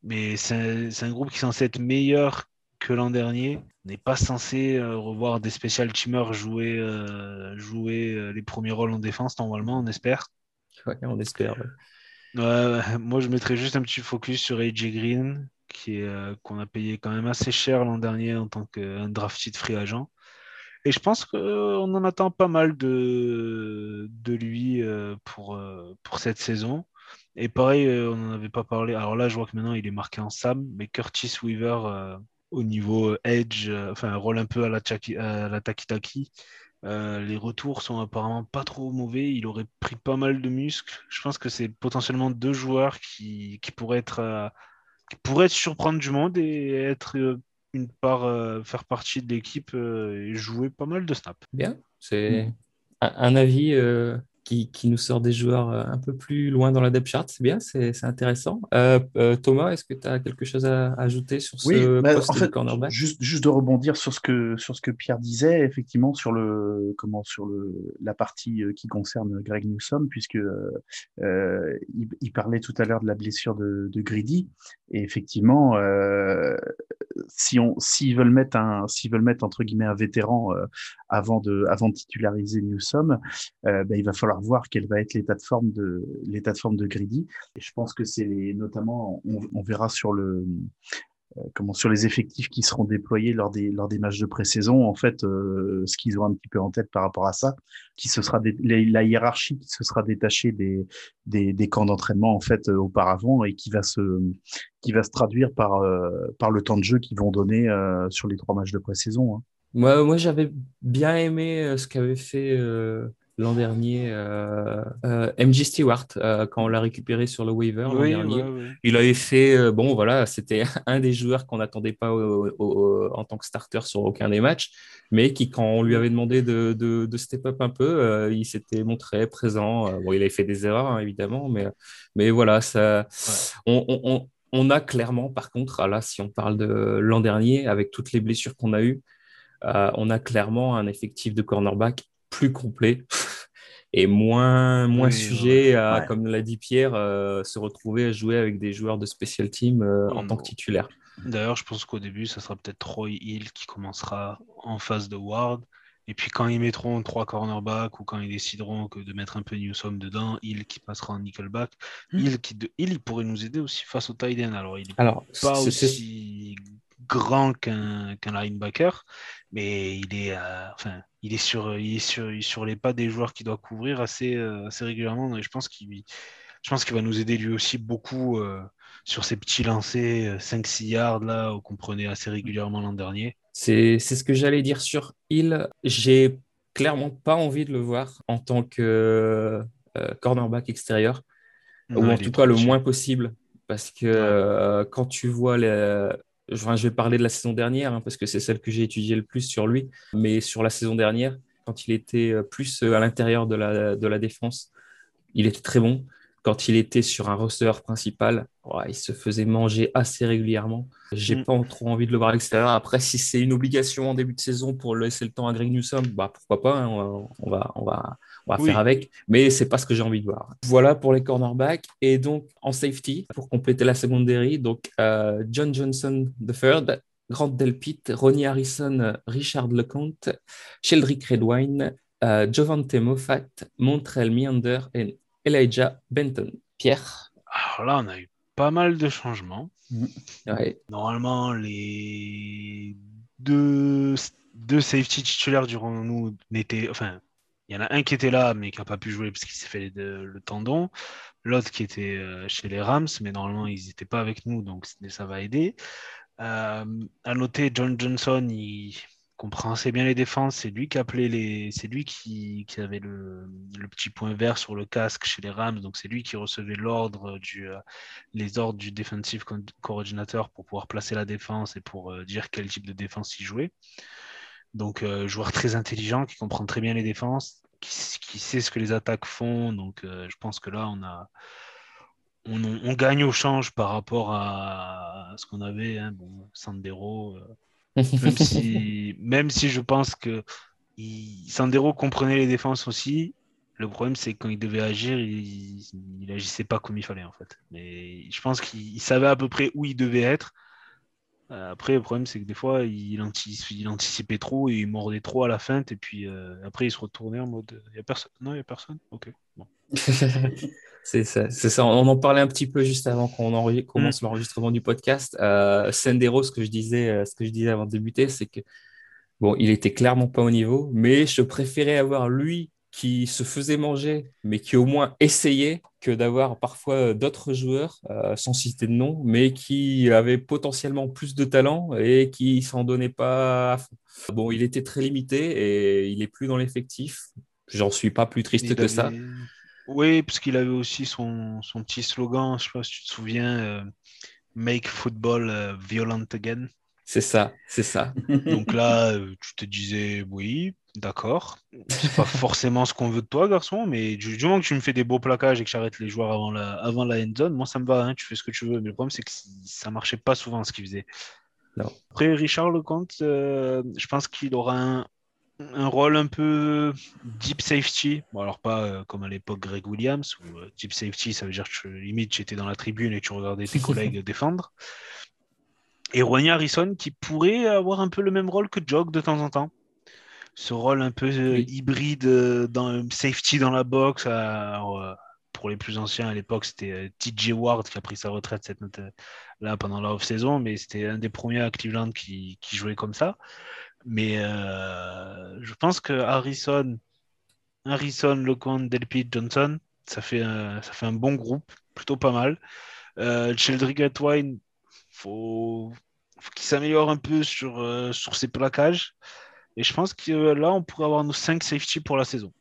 C: Mais c'est un, un groupe qui est censé être meilleur que l'an dernier. On n'est pas censé euh, revoir des special teamers jouer, euh, jouer les premiers rôles en défense normalement, on espère.
B: Ouais, on espère. ouais.
C: Moi, je mettrais juste un petit focus sur AJ Green, euh, qu'on a payé quand même assez cher l'an dernier en tant qu'un drafted free agent. Et je pense qu'on en attend pas mal de, de lui euh, pour, euh, pour cette saison. Et pareil, euh, on n'en avait pas parlé. Alors là, je vois que maintenant, il est marqué en Sam, mais Curtis Weaver, euh, au niveau euh, edge, euh, enfin, rôle un peu à la, Chaki- à la Taki-Taki, euh, les retours sont apparemment pas trop mauvais. Il aurait pris pas mal de muscles. Je pense que c'est potentiellement deux joueurs qui, qui pourraient être, euh, qui pourraient surprendre du monde et être euh, une part, euh, faire partie de l'équipe euh, et jouer pas mal de snaps.
B: Bien, c'est un, un avis euh, qui, qui nous sort des joueurs euh, un peu plus loin dans la depth chart. C'est bien, c'est intéressant. Euh, euh, Thomas, est-ce que tu as quelque chose à ajouter sur ce
D: Oui, bah,
B: poste
D: en
B: de
D: fait,
B: cornerback?
D: juste, juste de rebondir sur ce que sur ce que Pierre disait, effectivement sur le comment sur le la partie qui concerne Greg Newsom, puisque euh, il, il parlait tout à l'heure de la blessure de, de Greedy, et effectivement, si on s'ils veulent mettre un s'ils veulent mettre entre guillemets un vétéran avant de avant de titulariser Newsom, ben, il va falloir voir quel va être l'état de forme de l'état de forme de Greedy. Et je pense que c'est notamment on, verra sur le euh, comment sur les effectifs qui seront déployés lors des lors des matchs de pré-saison en fait euh, ce qu'ils ont un petit peu en tête par rapport à ça qui se sera la, hiérarchie qui se sera détachée des des, des camps d'entraînement en fait euh, auparavant et qui va se qui va se traduire par par le temps de jeu qu'ils vont donner sur les trois matchs de pré-saison hein.
B: Moi, moi j'avais bien aimé ce qu'avait fait l'an dernier euh, euh, MJ Stewart euh, quand on l'a récupéré sur le waiver l'an dernier.
C: ouais, ouais.
B: Il avait fait, bon voilà, c'était un des joueurs qu'on n'attendait pas au- au- au- en tant que starter sur aucun des matchs, mais qui, quand on lui avait demandé de, de, de step up un peu, il s'était montré présent. Bon, il avait fait des erreurs, hein, évidemment, mais, mais voilà, ça, on, on- on- on a clairement, par contre, ah là, si on parle de l'an dernier, avec toutes les blessures qu'on a eues, on a clairement un effectif de cornerback plus complet et moins, moins
C: Oui,
B: sujet à,
D: ouais.
B: comme l'a dit Pierre, euh, se retrouver à jouer avec des joueurs de special team euh, en tant que titulaire.
C: D'ailleurs, je pense qu'au début, ça sera peut-être Troy Hill qui commencera en face de Ward. Et puis quand ils mettront trois cornerbacks ou quand ils décideront que de mettre un peu Newsom dedans, Hill qui passera en nickelback,
D: Hmm.
C: Hill, qui de... Hill il pourrait nous aider aussi face au tight end. Alors il n'est pas aussi grand qu'un qu'un linebacker, mais il est, euh, enfin, il est sur, il est sur, il est sur les pas des joueurs qu'il doit couvrir assez, euh, assez régulièrement. Et je pense qu'il, qu'il va nous aider lui aussi beaucoup euh, sur ces petits lancers 5-6 yards là qu'on prenait assez régulièrement l'an dernier.
B: C'est, ce que j'allais dire sur Hill. J'ai clairement pas envie de le voir en tant que cornerback extérieur, ou en tout cas le moins possible. Parce que quand tu vois les... je vais parler de la saison dernière, hein, parce que c'est celle que j'ai étudiée le plus sur lui, mais sur la saison dernière, quand il était euh, plus euh, à l'intérieur de la, de la défense, il était très bon. Quand il était sur un receveur principal, ouais, il se faisait manger assez régulièrement. J'ai
C: Mm.
B: pas trop envie de le voir à l'extérieur. Après, si c'est une obligation en début de saison pour laisser le temps à Greg Newsom, bah pourquoi pas, hein, on va, on va, on va, on va
C: Oui.
B: faire avec. Mais c'est pas ce que j'ai envie de voir. Voilà pour les cornerbacks. Et donc en safety, pour compléter la secondary, donc euh, John Johnson III, Grant Delpit, Ronnie Harrison, Richard Lecomte, Sheldrick Redwine, euh, Jovante Moffat, Montrell Meander et Elijah Benton. Pierre.
C: Alors là, on a eu pas mal de changements.
B: Ouais.
C: Normalement, les deux, deux safety titulaires durant nous n'étaient. Enfin, il y en a un qui était là, mais qui n'a pas pu jouer parce qu'il s'est fait le, le tendon. L'autre qui était euh, chez les Rams, mais normalement, ils n'étaient pas avec nous, donc ça va aider. Euh, à noter, John Johnson, il, comprend assez bien les défenses. C'est lui qui appelait les. C'est lui qui, qui avait le, le, petit point vert sur le casque chez les Rams. Donc c'est lui qui recevait l'ordre du euh, les ordres du defensive coordinateur pour pouvoir placer la défense et pour euh, dire quel type de défense il jouait. Donc euh, joueur très intelligent qui comprend très bien les défenses, qui, qui sait ce que les attaques font. Donc je pense que là on a on, on, gagne au change par rapport à, ce qu'on avait. Hein, bon, Sandero. Même si, même si je pense que il, Sandero comprenait les défenses aussi, le problème c'est que quand il devait agir, il, il agissait pas comme il fallait en fait. Mais je pense qu'il savait à peu près où il devait être. Euh, après, le problème c'est que des fois il, il, anticipait trop et il mordait trop à la feinte et puis euh, après il se retournait en mode il y a personne. Non, il y a personne? Ok. Bon.
B: c'est ça, ça, On en parlait un petit peu juste avant qu'on commence mm. l'enregistrement du podcast. Euh, Sendero, ce que je disais, euh, ce que je disais avant de débuter, c'est que bon, il était clairement pas au niveau, mais je préférais avoir lui qui se faisait manger, mais qui au moins essayait, que d'avoir parfois d'autres joueurs, euh, sans citer de nom, mais qui avaient potentiellement plus de talent et qui s'en donnaient pas à fond. Bon, il était très limité et il est plus dans l'effectif. J'en suis pas plus triste que ça.
C: Oui, parce qu'il avait aussi son, son, petit slogan, je sais pas si tu te souviens, euh, Make football euh, violent again.
B: C'est ça, c'est ça.
C: Donc là, euh, tu te disais, oui, d'accord. C'est pas forcément ce qu'on veut de toi, garçon, mais du, moment que tu me fais des beaux plaquages et que j'arrête les joueurs avant la, avant la end zone, moi ça me va, hein, tu fais ce que tu veux. Mais le problème, c'est que ça marchait pas souvent ce qu'il faisait. Après, Richard Lecomte, je pense qu'il aura un, un rôle un peu deep safety. Bon, alors pas euh, comme à l'époque Greg Williams, où euh, deep safety, ça veut dire que limite tu étais dans la tribune et tu regardais tes collègues défendre. Et Ronnie Harrison qui pourrait avoir un peu le même rôle que Jog de temps en temps. Ce rôle un peu euh, hybride dans safety dans la boxe. pour les plus anciens à l'époque, c'était TJ Ward qui a pris sa retraite cette note là pendant la off-saison, mais c'était un des premiers à Cleveland qui, qui jouait comme ça. Mais euh, je pense que Harrison, Harrison, Lecomte, Delpit, Johnson, ça fait, un, ça fait un bon groupe, plutôt pas mal. Euh, Cheldrick Atwine, faut, faut qu'il s'améliore un peu sur, euh, sur ses plaquages. Et je pense que là, on pourrait avoir nos 5 safety pour la saison.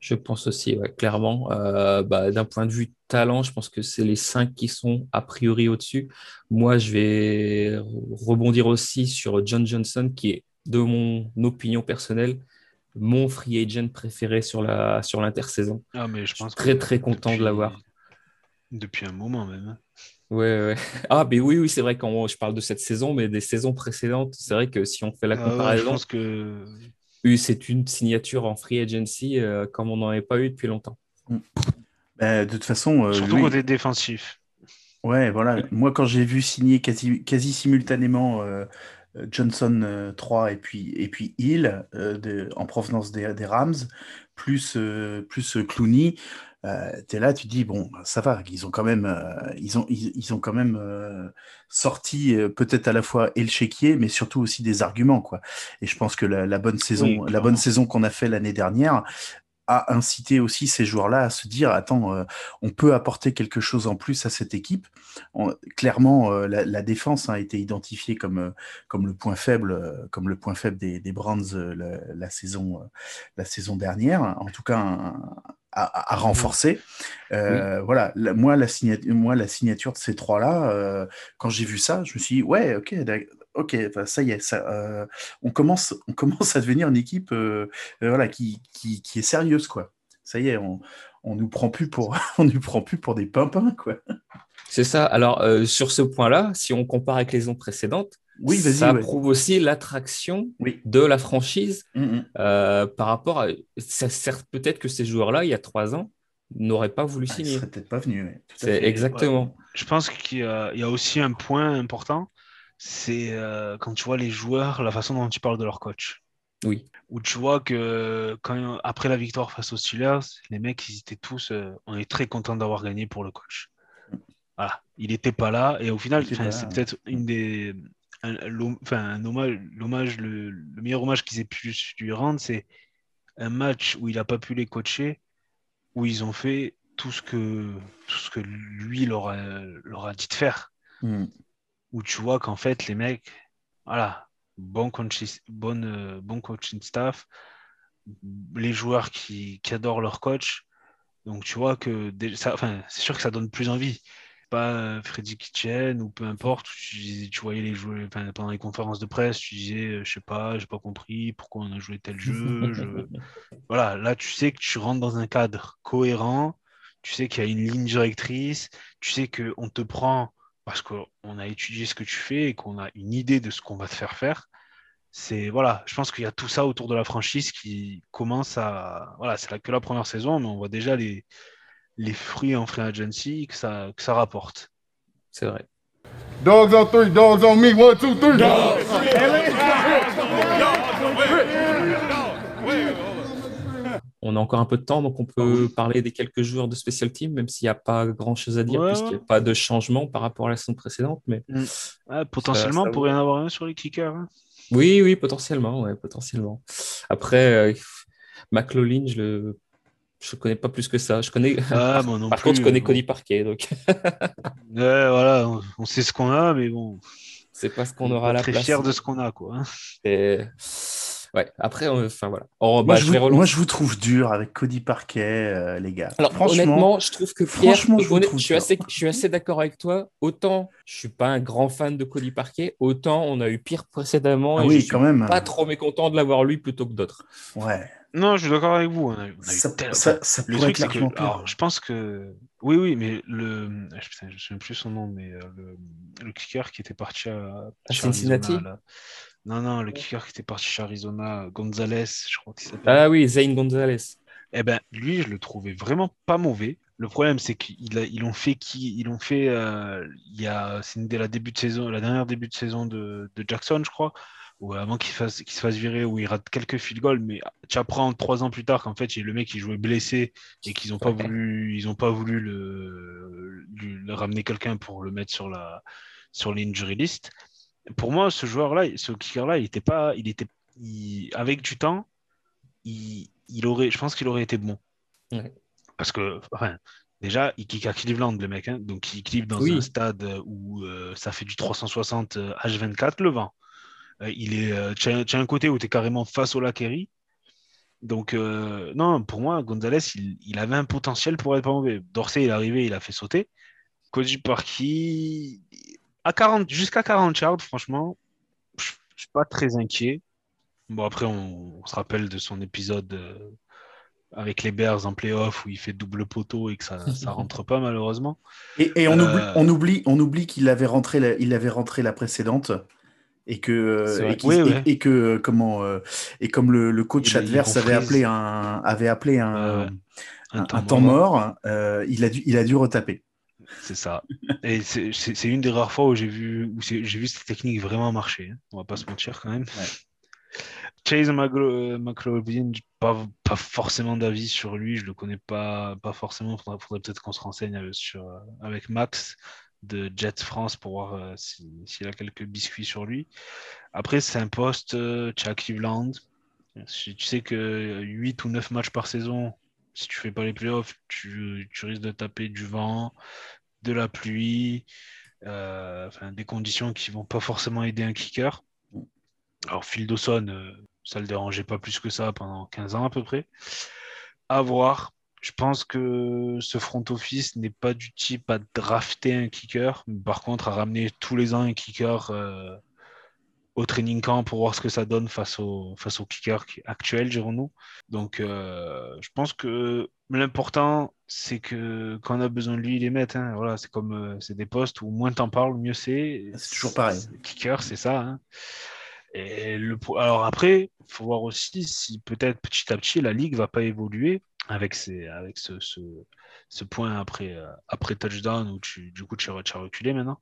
B: Je pense aussi, ouais, clairement. Euh, bah, D'un point de vue talent, je pense que c'est les cinq qui sont a priori au-dessus. Moi, je vais rebondir aussi sur John Johnson, qui est de mon opinion personnelle, mon free agent préféré sur la sur l'intersaison.
C: Ah, mais je,
B: pense suis très très content de l'avoir.
C: Depuis un moment même.
B: Ouais, ouais. Ah, mais oui, oui, c'est vrai quand je parle de cette saison, mais des saisons précédentes, c'est vrai que si on fait la ah comparaison, je
C: pense que
B: c'est une signature en free agency euh, comme on n'en avait pas eu depuis longtemps. Mm.
D: Bah, de toute façon,
C: euh, surtout côté défensif.
D: Ouais, voilà. Moi, quand j'ai vu signer quasi, quasi simultanément euh, euh, Johnson 3 euh, et puis, et puis Hill euh, en provenance des, des Rams, plus, plus Clooney. Tu es là, tu dis bon, ça va, ils ont quand même, ils ont, ils, ont quand même sorti peut-être à la fois et le chéquier, mais surtout aussi des arguments quoi. Et je pense que la, bonne saison, la bonne saison qu'on a fait l'année dernière, à inciter aussi ces joueurs-là à se dire attends, euh, on peut apporter quelque chose en plus à cette équipe. clairement, euh, la, défense a été identifiée comme euh, comme le point faible, comme le point faible des, des Browns la, saison la saison dernière. En tout cas, à, renforcer. Voilà, moi la signature, moi la signature de ces trois-là, quand j'ai vu ça, je me suis dit ouais, ok, ok, ça y est, ça, euh, on, commence, on commence à devenir une équipe euh, euh, voilà, qui, qui, qui, est sérieuse, quoi. Ça y est, on, on nous prend plus pour, on nous prend plus pour des pimpins, quoi.
B: C'est ça. Alors, sur ce point-là, si on compare avec les ans précédentes, oui, ça prouve aussi l'attraction de la franchise mm, mm. par rapport à. certes, peut-être que ces joueurs-là, il y a trois ans, n'auraient pas voulu ah, signer. Ils
D: seraient peut-être pas venus.
B: C'est exactement.
C: Je pense qu'il y, y, a aussi un point important, c'est euh, quand tu vois les joueurs, la façon dont tu parles de leur coach.
B: Oui.
C: Où tu vois que quand, après la victoire face aux Steelers, les mecs, ils étaient tous, euh, on est très content d'avoir gagné pour le coach. Voilà, il n'était pas là et au final, c'est peut-être une des, enfin, hommage, le, meilleur hommage qu'ils aient pu lui rendre, c'est un match où il n'a pas pu les coacher, où ils ont fait tout ce que, tout ce que lui leur a, leur a dit de faire. Hmm où tu vois qu'en fait, les mecs, voilà, bon, coaching, bon, bon coaching staff, les joueurs qui, qui adorent leur coach. Donc tu vois que enfin, c'est sûr que ça donne plus envie pas euh, Freddy Kitchen ou peu importe, tu, tu voyais les joueurs pendant les conférences de presse, tu disais, euh, je sais pas, j'ai pas compris pourquoi on a joué tel jeu. Voilà, là tu sais que tu rentres dans un cadre cohérent, tu sais qu'il y a une ligne directrice, tu sais qu'on te prend parce qu'on a étudié ce que tu fais et qu'on a une idée de ce qu'on va te faire faire. C'est voilà, je pense qu'il y a tout ça autour de la franchise qui commence à voilà, c'est que la première saison, mais on voit déjà les, les fruits en free agency que ça, que ça rapporte.
B: C'est vrai.
A: Dogs on three, dogs on me, one, two, three.
B: On a encore un peu de temps, donc on peut parler des quelques joueurs de Special Team, même s'il n'y a pas grand-chose à dire, puisqu'il n'y a pas de changement par rapport à la saison précédente. Mais
C: mm. potentiellement, ça, pourrait y en avoir un sur les kickers. Hein.
B: Oui, oui, potentiellement, ouais, potentiellement. Après, euh, McLaughlin, je le je connais pas plus que ça. Je connais.
C: Ah,
B: Par contre, je connais Cody Parquet, donc.
C: ouais, voilà, on sait ce qu'on a, mais bon.
B: C'est pas ce qu'on aura à la
C: très
B: place.
C: fier de ce qu'on a, quoi.
B: Et... Ouais, après, enfin voilà.
D: Oh, moi, bah, je vous, moi, je vous, trouve dur avec Cody Parquet, euh, les gars.
B: Alors, franchement, honnêtement, je trouve que Pierre, franchement, je, je, suis assez, je suis assez d'accord avec toi. Autant je suis pas un grand fan de Cody Parquet, autant on a eu pire précédemment.
D: Ah
B: et
D: oui,
B: je
D: quand même.
B: Pas trop mécontent de l'avoir lui plutôt que d'autres.
D: Ouais.
C: Non, je suis d'accord avec vous. On a, on a
D: ça, tel... ça, ça le truc, c'est que,
C: alors, je pense que oui, oui, mais le, je ne sais plus son nom, mais euh, le, le kicker qui était parti à,
B: à Cincinnati.
C: Là. Non, non, le kicker qui était parti chez Arizona, Gonzalez, je crois qu'il s'appelle.
B: Ah oui, Zane Gonzalez.
C: Eh ben, lui, je le trouvais vraiment pas mauvais. Le problème, c'est qu'ils ils ont fait qui Ils ont fait. Euh, il y a, c'est la début de saison, la dernière début de saison de, de Jackson, je crois, ou avant qu'il fasse, qu'il se fasse virer, où il rate quelques field goals, mais tu apprends trois ans plus tard qu'en fait, le mec il jouait blessé et qu'ils n'ont pas voulu, ils ont pas voulu le, le ramener quelqu'un pour le mettre sur la sur l'injury list pour moi, ce joueur-là, ce kicker-là, il était pas, il était, avec du temps, il, aurait, je pense qu'il aurait été bon. Parce que, enfin, déjà, il kick à Cleveland, le mec, hein, donc il kick dans un stade où euh, ça fait du 360 H24 le vent. Euh, il est, euh, tu as, un côté où tu es carrément face au Laquerie. Donc, non, pour moi, Gonzalez, il, avait un potentiel pour être pas mauvais. Dorsey, il est arrivé, il a fait sauter. Koji Parky, 40, jusqu'à 40 yards, franchement, je suis pas très inquiet. Bon, après, on, se rappelle de son épisode euh, avec les Bears en playoff où il fait double poteau et que ça, ça rentre pas malheureusement.
D: Et, on, oublie, euh, on, oublie, on oublie qu'il avait rentré la, il avait rentré la précédente et que et, que comment euh, et comme le, coach adverse avait appelé un avait appelé un, un, temps, mort, il a dû il a dû retaper.
C: C'est ça. Et c'est une des rares fois où j'ai vu, où vu cette technique vraiment marcher. Hein. On va pas se mentir quand même. Chase McLaughlin, pas, pas forcément d'avis sur lui. Je le connais pas, pas forcément. Il faudrait, peut-être qu'on se renseigne avec, sur, avec Max de Jets France pour voir euh, s'il a quelques biscuits sur lui. Après, c'est un poste euh, Cleveland. Tu sais que 8 ou 9 matchs par saison, si tu fais pas les playoffs, tu, tu risques de taper du vent, de la pluie, euh, des conditions qui vont pas forcément aider un kicker. Alors Phil Dawson, euh, ça le dérangeait pas plus que ça pendant 15 ans à peu près. À voir. Je pense que ce front office n'est pas du type à drafter un kicker, par contre à ramener tous les ans un kicker euh, au training camp pour voir ce que ça donne face au, face au kicker actuel, dirons-nous. Donc, euh, je pense que l'important, c'est que quand on a besoin de lui, il les met. Hein. Voilà, c'est comme euh, c'est des postes où moins t'en parles, mieux c'est.
D: C'est toujours pareil.
C: Kicker, c'est ça. Hein. Et le, alors après, il faut voir aussi si peut-être petit à petit la ligue va pas évoluer avec, ces, avec ce, ce, ce point après, euh, après touchdown où tu, du coup tu as reculé maintenant.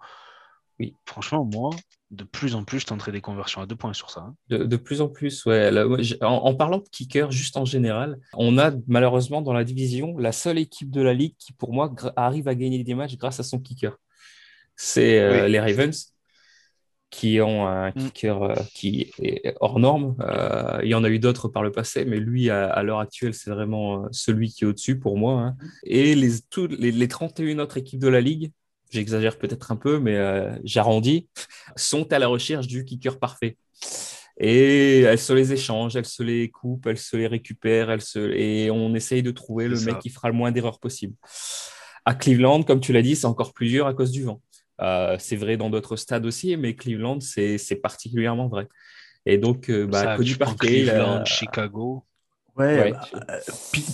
C: Oui. Franchement, moi, de plus en plus, je tenterai des conversions à deux points sur ça. Hein.
B: De, plus en plus, ouais. en, parlant de kicker, juste en général, on a malheureusement dans la division la seule équipe de la ligue qui, pour moi, arrive à gagner des matchs grâce à son kicker. C'est euh, les Ravens qui ont un mm. kicker euh, qui est hors norme. Euh, il y en a eu d'autres par le passé, mais lui, à, l'heure actuelle, c'est vraiment celui qui est au-dessus pour moi. Hein. Et les, les, les 31 autres équipes de la ligue j'exagère peut-être un peu, mais euh, j'arrondis, sont à la recherche du kicker parfait. Et elle se les échange, elle se les coupe, elle se les récupère, elle se... et on essaye de trouver le mec qui fera le moins d'erreurs possible. À Cleveland, comme tu l'as dit, c'est encore plus dur à cause du vent. Euh, c'est vrai dans d'autres stades aussi, mais Cleveland, c'est particulièrement vrai. Et donc, euh, bah, Cody Parker,
C: Cleveland, Chicago.
D: Ouais, bah, euh,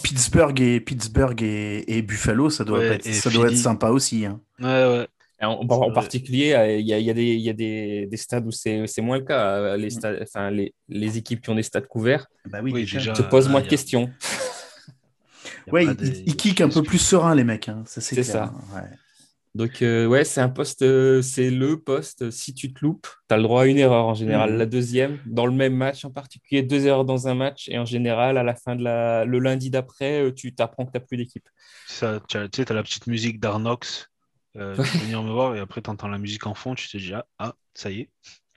D: Pittsburgh et Pittsburgh et, Buffalo, ça doit, être, ça doit être sympa aussi. Hein.
C: Ouais, ouais.
B: En, particulier, euh, il y a, y a, des, y a des, des, stades où c'est moins le cas. Les, mm. stades, enfin, les, les, équipes qui ont des stades couverts
D: bah oui, déjà,
B: te posent moins de questions.
D: Ouais, ils, ils kickent un peu plus serein, les mecs. Hein.
B: C'est ça. Ouais. Donc, euh, ouais, c'est un poste, c'est le poste. Si tu te loupes, tu as le droit à une erreur en général. Mm. La deuxième, dans le même match en particulier, deux erreurs dans un match. Et en général, à la fin de la, le lundi d'après, tu t'apprends que tu n'as plus d'équipe.
C: Tu sais, tu as la petite musique d'Arnox euh, tu peux venir me voir et après tu entends la musique en fond, tu te dis ah, ah ça y est.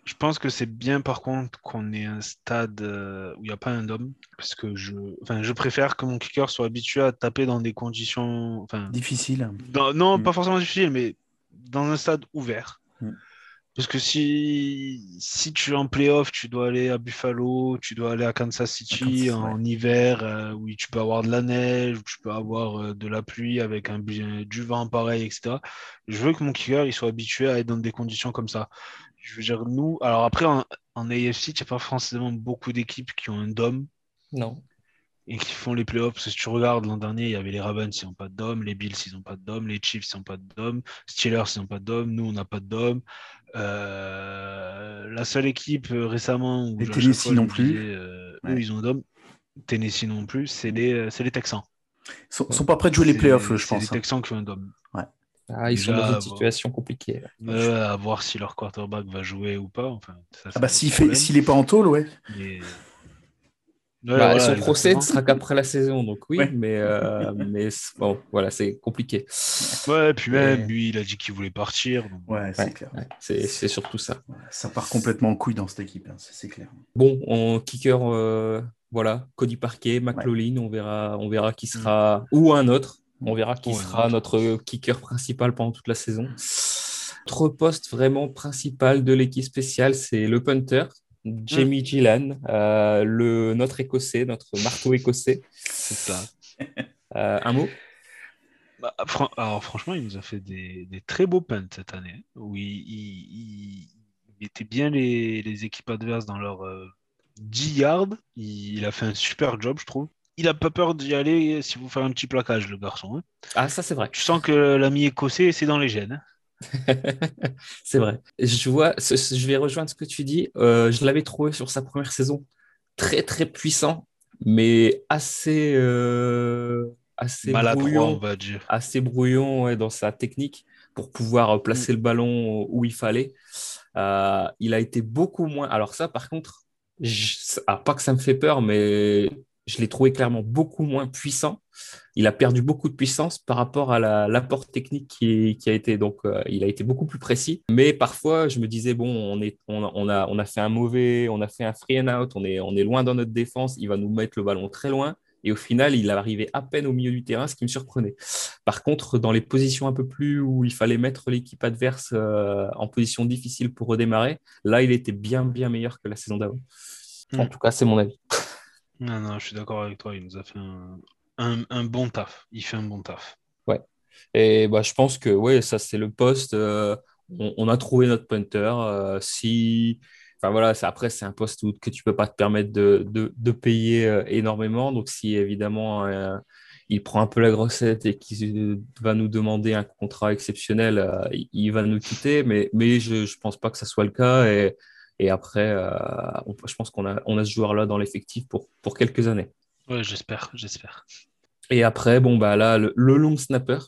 C: Je pense que c'est bien par contre qu'on ait un stade euh, où il n'y a pas un dôme parce que je, enfin, je préfère que mon kicker soit habitué à taper dans des conditions enfin,
D: difficiles.
C: non, mm. pas forcément difficiles, mais dans un stade ouvert. Mm. Parce que si, si tu es en playoff, tu dois aller à Buffalo, tu dois aller à Kansas City en hiver, euh, où tu peux avoir de la neige, où tu peux avoir euh, de la pluie avec un, du vent pareil, etc. Je veux que mon kicker il soit habitué à être dans des conditions comme ça. Je veux dire, nous, alors après, en, en AFC, n'y a pas forcément beaucoup d'équipes qui ont un dôme.
B: Non
C: et qui font les playoffs. Parce que si tu regardes l'an dernier, il y avait les Ravens, ils n'ont pas de dôme, les Bills, ils n'ont pas de dôme, les Chiefs, ils n'ont pas de dôme, Steelers, ils n'ont pas de dôme, nous, on n'a pas de dôme. Euh, la seule équipe euh, récemment
D: où les Tennessee non plus,
C: euh, eux, ils ont un dôme. Tennessee non plus, c'est les, les Texans.
D: Ils sont, sont pas prêts de jouer les playoffs, je pense.
C: C'est les hein. Texans qui ont un dôme.
D: Ouais.
B: Ah, ils sont dans une situation compliquée.
C: à voir si leur quarterback va jouer ou pas. Enfin,
D: ça, ah bah s'il n'est pas en tôle, ouais.
B: Bah, son procès ne sera qu'après la saison, donc oui, mais, euh, mais bon, voilà, c'est compliqué.
C: Ouais, puis même, lui, il a dit qu'il voulait partir.
D: Ouais, c'est clair.
B: c'est surtout ça.
D: Ça part complètement en couille dans cette équipe, hein, c'est clair.
B: Bon, en kicker, euh, voilà, Cody Parquet, McLaughlin, on, verra, on verra qui sera, ou un autre, on verra qui sera notre kicker principal pendant toute la saison. Notre poste vraiment principal de l'équipe spéciale, c'est le punter. Jamie mm. Gillan, euh, le, notre écossais, notre marteau écossais.
C: C'est ça.
B: Euh, un mot?
C: Bah, Alors franchement, il nous a fait des, très beaux punts cette année, où il, mettait bien les, équipes adverses dans leur 10 euh, yards. Il, a fait un super job, je trouve. Il n'a pas peur d'y aller si vous faites un petit plaquage, le garçon. Hein.
B: Ah, ça c'est vrai.
C: Tu sens que l'ami écossais, c'est dans les gènes. Hein.
B: c'est vrai. Je vois, je vais rejoindre ce que tu dis. Euh, je l'avais trouvé sur sa première saison très très puissant, mais assez euh, assez brouillon,
C: on va dire.
B: Assez brouillon dans sa technique pour pouvoir placer mm. le ballon où il fallait. Euh, il a été beaucoup moins. Alors ça, par contre, ah, pas que ça me fait peur, mais je l'ai trouvé clairement beaucoup moins puissant. Il a perdu beaucoup de puissance par rapport à l'apport technique qui, a été. Donc, euh, il a été beaucoup plus précis. Mais parfois, je me disais, bon, on, est, on, a, on a fait un mauvais, on a fait un free and out, on est, on est loin dans notre défense, il va nous mettre le ballon très loin. Et au final, il arrivait à peine au milieu du terrain, ce qui me surprenait. Par contre, dans les positions un peu plus où il fallait mettre l'équipe adverse euh, en position difficile pour redémarrer, là, il était bien, bien meilleur que la saison d'avant. En hmm. tout cas, c'est mon avis.
C: Non, non, je suis d'accord avec toi. Il nous a fait un, bon taf. Il fait un bon taf.
B: Ouais. Et bah, je pense que ça, c'est le poste. Euh, on, a trouvé notre punter. Euh, si. Enfin voilà, après, c'est un poste que tu peux pas te permettre de, de, payer euh, énormément. Donc, si évidemment il prend un peu la grossette et qu'il va nous demander un contrat exceptionnel, il va nous quitter. Mais, mais je ne pense pas que ça soit le cas. Et après, euh, je pense qu'on a, on a ce joueur-là dans l'effectif pour, pour quelques années.
C: Oui, j'espère, j'espère.
B: Et après, bon, bah là, le, long snapper.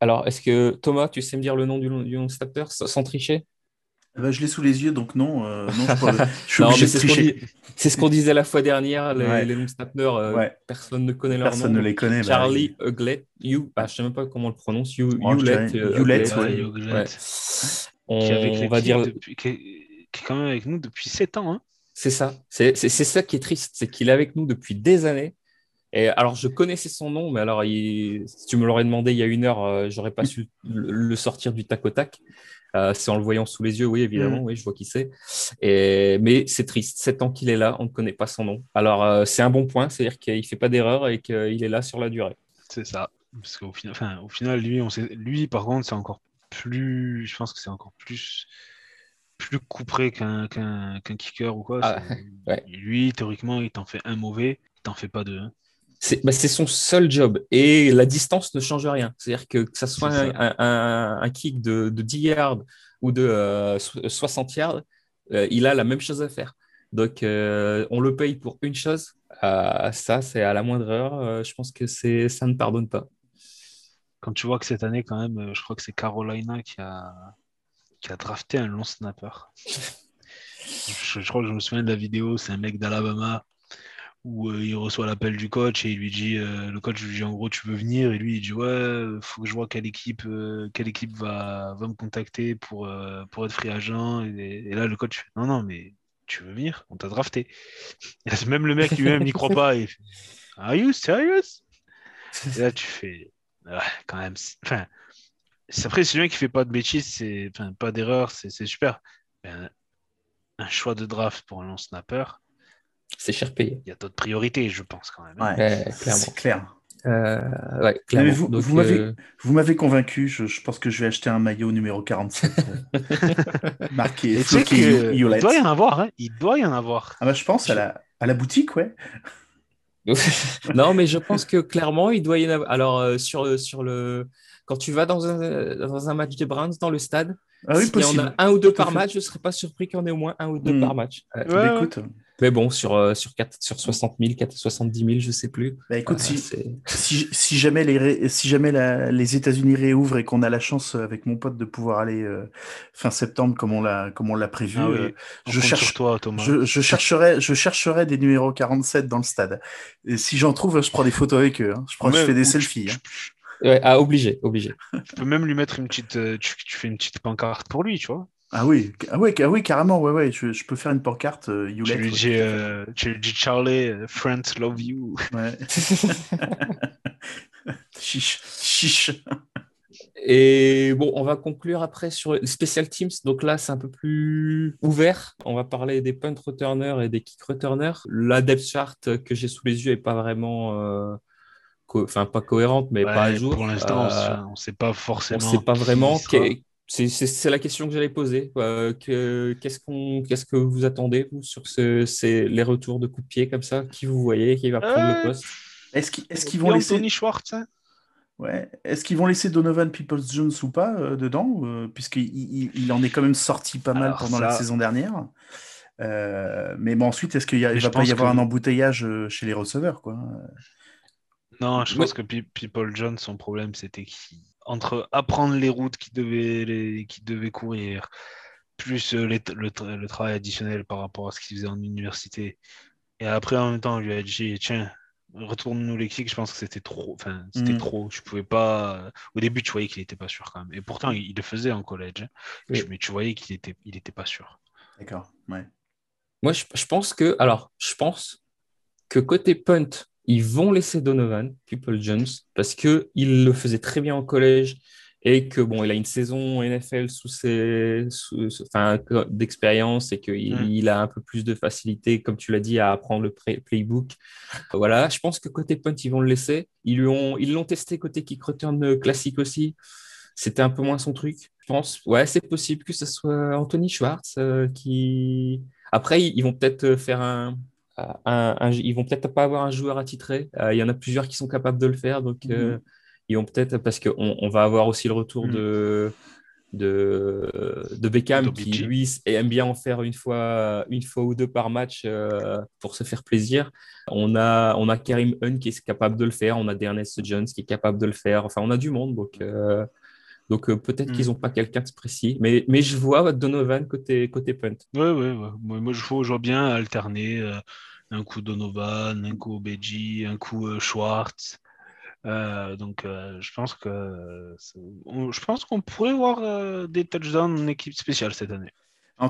B: Alors, est-ce que Thomas, tu sais me dire le nom du long, du long snapper sans tricher?
D: Ben, je l'ai sous les yeux, donc non, euh, non je, suis obligé
B: de tricher. C'est ce qu'on disait la fois dernière, les, les long snappers, euh, personne ne connaît leur
D: personne nom. Personne ne les connaît.
B: Bah Charlie bah, Uglet, you, bah, je ne sais même pas comment on le prononce, you,
D: oh, Ulet,
B: On, on va dire...
C: Depuis, qui est quand même avec nous depuis 7 ans. Hein.
B: C'est ça. C'est ça qui est triste, c'est qu'il est avec nous depuis des années. Et alors, je connaissais son nom, mais alors, si tu me l'aurais demandé il y a une heure, euh, j'aurais pas su le, sortir du tac au tac. Euh, c'est en le voyant sous les yeux, oui, évidemment, oui, je vois qui c'est. Et... Mais c'est triste. Sept ans qu'il est là, on ne connaît pas son nom. Alors, euh, c'est un bon point, c'est-à-dire qu'il ne fait pas d'erreur et qu'il est là sur la durée.
C: C'est ça. Parce qu'au final, enfin, au final, lui, on sait... lui, par contre, c'est encore plus. Je pense que c'est encore plus plus couperé qu'un qu'un kicker ou quoi.
B: Ah, ouais.
C: Lui, théoriquement, il t'en fait un mauvais, il t'en fait pas deux. hein.
B: C'est bah, c'est son seul job et la distance ne change rien. C'est-à-dire que que ça soit un, un- un kick de, de 10 yards ou de euh, so- 60 yards, euh, il a la même chose à faire. Donc, euh, on le paye pour une chose. Euh, ça, c'est à la moindre heure. je pense que ça ne pardonne pas.
C: Quand tu vois que cette année, quand même, je crois que c'est Carolina qui a, qui a drafté un long snapper. Je, crois que je me souviens de la vidéo, c'est un mec d'Alabama où euh, il reçoit l'appel du coach et il lui dit, euh, le coach lui dit en gros tu veux venir? Et lui il dit ouais, faut que je vois quelle équipe, euh, quelle équipe va, me contacter pour, pour être free agent. Et, et là le coach non non mais tu veux venir, on t'a drafté. Et même le mec lui-même n'y croit pas. Il fait, Are you serious? Et là tu fais quand même. Après c'est bien qui fait pas de bêtises, c'est enfin pas d'erreur, c'est super. Un, un choix de draft pour un long snapper.
B: C'est cher payé.
C: Il y a d'autres priorités, je pense, quand même.
D: Ouais, c'est clair.
B: Euh, ouais, clairement.
D: Mais vous-
B: Donc,
D: vous m'avez-
B: euh,
D: Vous m'avez convaincu, je, je pense que je vais acheter un maillot numéro 47. euh, marqué
C: tu sais il doit y en avoir, hein. Il doit y en avoir.
D: Ah bah, je pense à la, à la boutique, ouais.
B: non, mais je pense que clairement, il doit y en avoir. Alors, euh, sur, sur le... quand tu vas dans un, dans un match des Browns, dans le stade,
D: Ah oui,
B: s'il y en a un ou deux
D: Tout
B: par
D: fait.
B: match, je ne serais pas surpris qu'il y en ait au moins un ou deux
D: Mm.
B: par match. Ouais.
D: Bah,
C: Ouais,
D: écoute,
B: Mais bon, sur, euh, sur, 4, sur 60 000, 4, 70 000, je ne sais plus.
D: bah, écoute
B: Euh,
D: si, si, si jamais les, si jamais la- les États-Unis réouvrent et qu'on a la chance euh, avec mon pote de pouvoir aller euh, fin septembre comme on l'a comme on l'a prévu,
C: Ah oui.
D: euh,
C: On
D: je cherche
C: toi, Thomas.
D: je, je chercherai je chercherai des numéros 47 dans le stade. Et si j'en trouve, je prends des photos avec eux. hein. Je prends, je fais des selfies. hein.
B: Ouais, ah, obligé, obligé.
C: Tu peux même lui mettre une petite. euh, Tu, tu fais une petite pancarte pour lui, tu vois.
D: Ah oui, ah oui, ah oui, carrément, ouais, ouais. Je, je peux faire une pancarte euh,
C: Tu
D: Hewlett,
C: lui,
D: ouais,
C: dis,
D: tout à fait.
C: euh, tu lui dis Charlie, euh, friends love you.
D: Ouais. chiche, chiche.
B: Et bon, on va conclure après sur les special teams. Donc là, c'est un peu plus ouvert. On va parler des punt returners et des kick returners. La depth chart que j'ai sous les yeux est pas vraiment, euh, enfin pas cohérente, mais
C: Ouais,
B: pas à jour.
C: Pour l'instant,
B: Euh,
C: on ne sait pas
B: on
C: forcément.
B: ne sait pas vraiment.
C: qui sera.
B: qu'est- C'est la question que j'allais poser. Euh, que- Qu'est-ce qu'on, qu'est-ce que vous attendez vous sur ce, ces- les retours de coups de pied comme ça? Qui vous voyez Qui va prendre le
C: Euh,
B: poste?
D: Est-ce qu'ils est-ce qu'ils
C: Et
D: vont laisser
C: Anthony Schwartz, hein
D: Ouais. Est-ce qu'ils vont laisser Donovan Peoples-Jones ou pas euh, dedans euh, Puisqu'il il, il en est quand même sorti pas mal
C: Alors
D: pendant la saison dernière. Euh, mais bon, ensuite, est-ce qu'il va pas y avoir
C: que-
D: un embouteillage chez les receveurs quoi
C: Non, je
B: Ouais.
C: pense que Pe- People John, son problème, c'était qu'il entre apprendre les routes qu'il devait, les- qu'il devait courir, plus euh, les- le, tra- le travail additionnel par rapport à ce qu'il faisait en université. Et après, en même temps, on lui a dit, tiens, retourne-nous les kicks. Je pense que c'était trop. Enfin, c'était
D: Mhm.
C: trop. Je pouvais pas. Au début, tu voyais qu'il n'était pas sûr quand même. Et pourtant, il, il le faisait en collège. hein.
B: Oui.
C: Mais tu voyais qu'il était, il était pas sûr.
D: D'accord. Ouais.
B: Moi, je, je pense que, alors, je pense que côté punt, ils vont laisser Donovan, People Jones, parce que il le faisait très bien en collège et que bon, il a une saison NFL sous ses, sous- enfin, d'expérience et qu'il
C: Mm.
B: il a un peu plus de facilité, comme tu l'as dit, à apprendre le play- playbook. Voilà, je pense que côté punt, ils vont le laisser. Ils lui ont, ils l'ont testé côté kick return classique aussi. C'était un peu moins son truc, je pense. Ouais, c'est possible que ce soit Anthony Schwartz euh, qui. Après, ils vont peut-être faire un, un- un- Ils vont peut-être pas avoir un joueur attitré. Euh, Il y en a plusieurs qui sont capables de le faire. Donc, euh,
D: Mhm.
B: ils vont peut-être. Parce qu'on on va avoir aussi le retour
C: Mhm.
B: de. De, de Beckham qui lui aime bien en faire une fois, une fois ou deux par match euh, pour se faire plaisir. On a, on a Karim Hunt qui est capable de le faire, on a Dernest Jones qui est capable de le faire. Enfin, on a du monde, donc, euh, donc euh, peut-être
C: Mm.
B: qu'ils n'ont pas quelqu'un de précis. Mais, mais je vois Donovan côté, côté punt.
C: Ouais, ouais, ouais. Moi, moi, je vois je vois bien alterner euh, un coup Donovan, un coup Obeji, un coup euh, Schwartz. Donc, je pense que on- je pense qu'on pourrait voir des touchdowns en équipe spéciale cette année.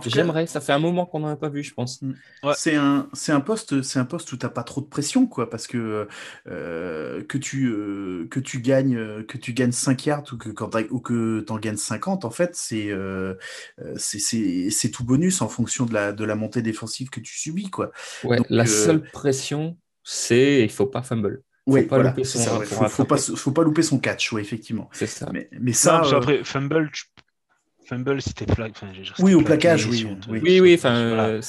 B: J'aimerais, ça fait un moment qu'on n'en a pas vu, je pense.
D: Mm. C'est un, c'est un poste, c'est un poste où t'as pas trop de pression, quoi, parce que euh, que tu euh, que tu gagnes que tu gagnes 5 yards ou que quand ou que t'en gagnes 50, en fait, c'est euh, c'est tout bonus en fonction de la de la montée défensive que tu subis, quoi.
B: Ouais, la seule pression, c'est il faut pas fumble.
D: Faut pas louper son, faut, pas, faut, pas, louper son catch, ouais, effectivement.
B: C'est ça.
D: Mais, mais ça.
C: après, fumble, Fumble, c'était. Enfin,
D: oui, au plaquage, oui.
B: Oui, oui, enfin,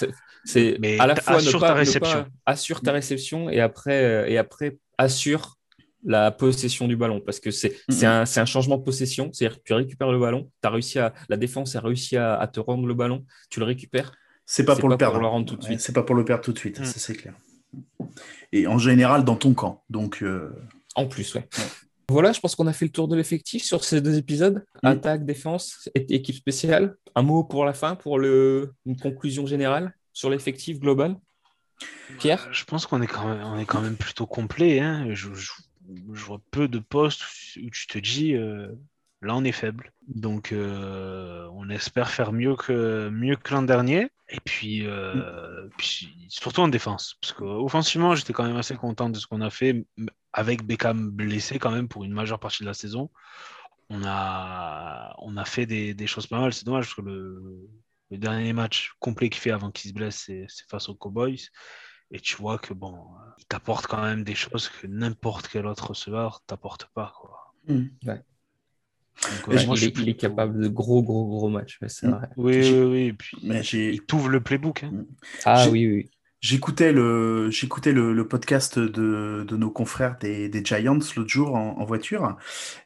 B: c'est à la fois assure ta réception. assure ta réception et après, euh, et après assure la possession du ballon parce que c'est un, un, changement de possession. C'est-à-dire que tu récupères le ballon, as réussi à, la défense a réussi à, te rendre le ballon, tu le récupères.
D: C'est pas, pour, le perdre.
B: Pour le rendre tout de suite.
D: c'est pas pour le perdre tout de suite, mm. ça c'est clair. Et en général dans ton camp. Donc. Euh,
B: en plus, ouais. Voilà, je pense qu'on a fait le tour de l'effectif sur ces deux épisodes. Attaque, défense, équipe spéciale. Un mot pour la fin, pour le... une conclusion générale sur l'effectif global. Pierre
C: euh, Je pense qu'on est, quand même, on est quand même plutôt complet. Hein. Je, vois peu de postes où tu te dis euh, là on est faible. Donc euh, on espère faire mieux que, mieux que l'an dernier. Et puis, puis, surtout en défense. Parce qu'offensivement, j'étais quand même assez content de ce qu'on a fait avec Beckham blessé quand même pour une majeure partie de la saison, on a, on a fait des, choses pas mal. C'est dommage parce que le, dernier match complet qu'il fait avant qu'il se blesse, c'est face aux Cowboys. Et tu vois que bon, il t'apporte quand même des choses que n'importe quel autre receveur t'apporte pas. Quoi.
B: Mmh. il, est, capable de gros, gros, gros matchs.
C: Mmh. Oui, oui, oui. Et puis, il t'ouvre le playbook. Hein. Mmh.
B: Ah oui, oui.
D: J'écoutais le, j'écoutais le, podcast de, de, nos confrères des, des Giants l'autre jour en, voiture.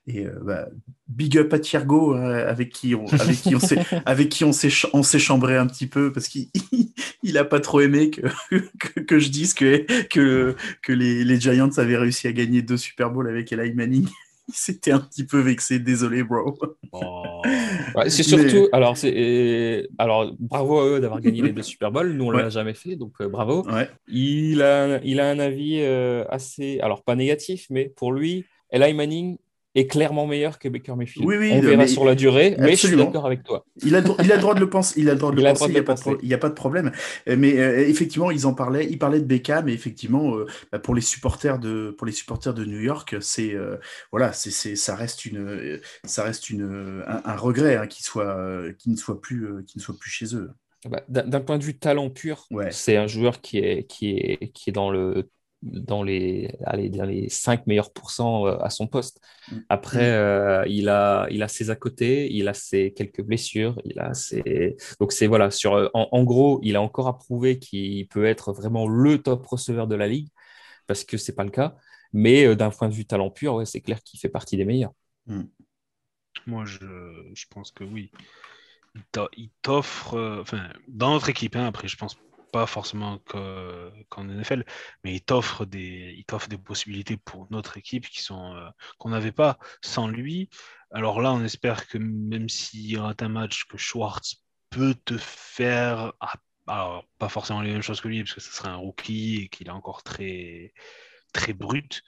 D: Et euh, bah, big up à Thiergo, euh, avec qui on, avec qui on s'est, avec qui on s'est, on s'est chambré un petit peu parce qu'il il a pas trop aimé que, que, que, je dise que, que, que les, les Giants avaient réussi à gagner deux Super Bowls avec Eli Manning. C'était un petit peu vexé, désolé, bro.
B: Oh. c'est surtout, alors, c'est, alors, bravo à eux d'avoir gagné les deux Super Bowls. Nous, on ne l'a jamais fait, donc euh, bravo. Il, a, il a un avis euh, assez, alors pas négatif, mais pour lui, Eli Manning est clairement meilleur que Baker Mayfield.
D: Oui, oui,
B: on verra sur la durée, mais je suis d'accord avec toi.
D: Il a, il a le droit de le penser, il a le droit de le penser, il n'y a, a, pas de problème. Euh, mais euh, effectivement, ils en parlaient, ils parlaient de Beckham, mais effectivement, euh, bah, pour les supporters de, pour les supporters de New York, c'est voilà, c'est, ça reste une, ça reste une, un, regret hein, qu'il soit, qu'il ne soit plus, qu'il ne soit plus chez eux.
B: Bah, d'un point de vue talent pur, c'est un joueur qui est, qui est, qui est dans le dans les, allez, dans les 5 meilleurs pourcents euh, à son poste. Mm. Après, mm. euh, il, a, il a ses à côté, il a ses quelques blessures, il a ses... donc c'est voilà, sur, euh, en, gros, il a encore à prouver qu'il peut être vraiment le top receveur de la ligue, parce que c'est pas le cas. Mais d'un point de vue talent pur, ouais, c'est clair qu'il fait partie des meilleurs.
C: Mm. Moi, je, je, pense que oui. Il t'offre, enfin, dans notre équipe, hein, après, je pense pas forcément qu'en NFL, mais il t'offre des, des possibilités pour notre équipe qui sont euh, qu'on n'avait pas sans lui. Alors là, on espère que même s'il rate un match, que Schwartz peut te faire, ah, alors pas forcément les mêmes choses que lui, parce que ce serait un rookie et qu'il est encore très, très brut,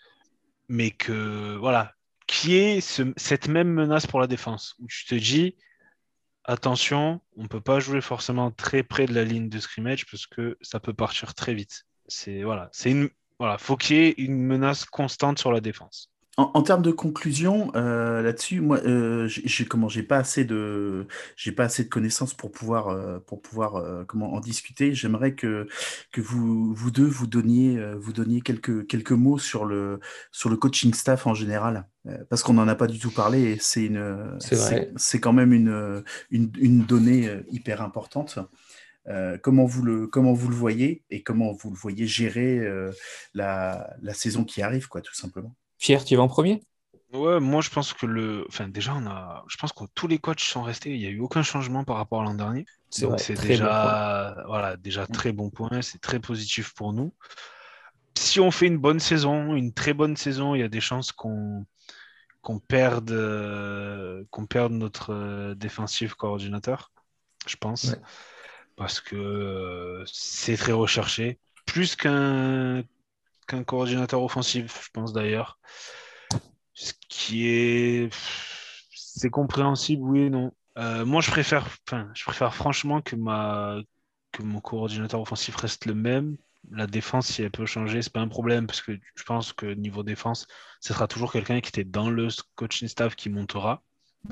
C: mais que voilà, qui est cette même menace pour la défense, où tu te dis, attention, on ne peut pas jouer forcément très près de la ligne de scrimmage parce que ça peut partir très vite. C'est voilà, c'est une voilà, faut qu'il y ait une menace constante sur la défense.
D: En, termes de conclusion euh, là-dessus, moi, euh, j'ai comment, j'ai pas assez de, j'ai pas assez de connaissances pour pouvoir, euh, pour pouvoir comment en discuter. J'aimerais que que vous vous deux vous donniez, vous donniez quelques quelques mots sur le sur le coaching staff en général, parce qu'on n'en a pas du tout parlé. et C'est une, c'est quand même une, une, une donnée hyper importante. comment, vous le, comment vous le voyez et comment vous le voyez gérer la, la saison qui arrive, quoi, tout simplement.
B: Pierre, tu vas en premier?
C: Ouais, moi je pense que le. Enfin, déjà, on a. Je pense que tous les coachs sont restés. Il n'y a eu aucun changement par rapport à l'an dernier. Donc c'est déjà, voilà, déjà mm. très bon point. C'est très positif pour nous. Si on fait une bonne saison, une très bonne saison, il y a des chances qu'on qu'on perde, euh, qu'on perde notre euh, défensif coordinateur, je pense. Parce que euh, c'est très recherché. Plus qu'un qu'un coordinateur offensif, je pense d'ailleurs. Ce qui est. C'est compréhensible, oui et non. Euh, moi, je préfère, franchement que, mon coordinateur offensif reste le même. La défense, si elle peut changer, c'est pas un problème parce que je pense que niveau défense, ce sera toujours quelqu'un qui était dans le coaching staff qui montera.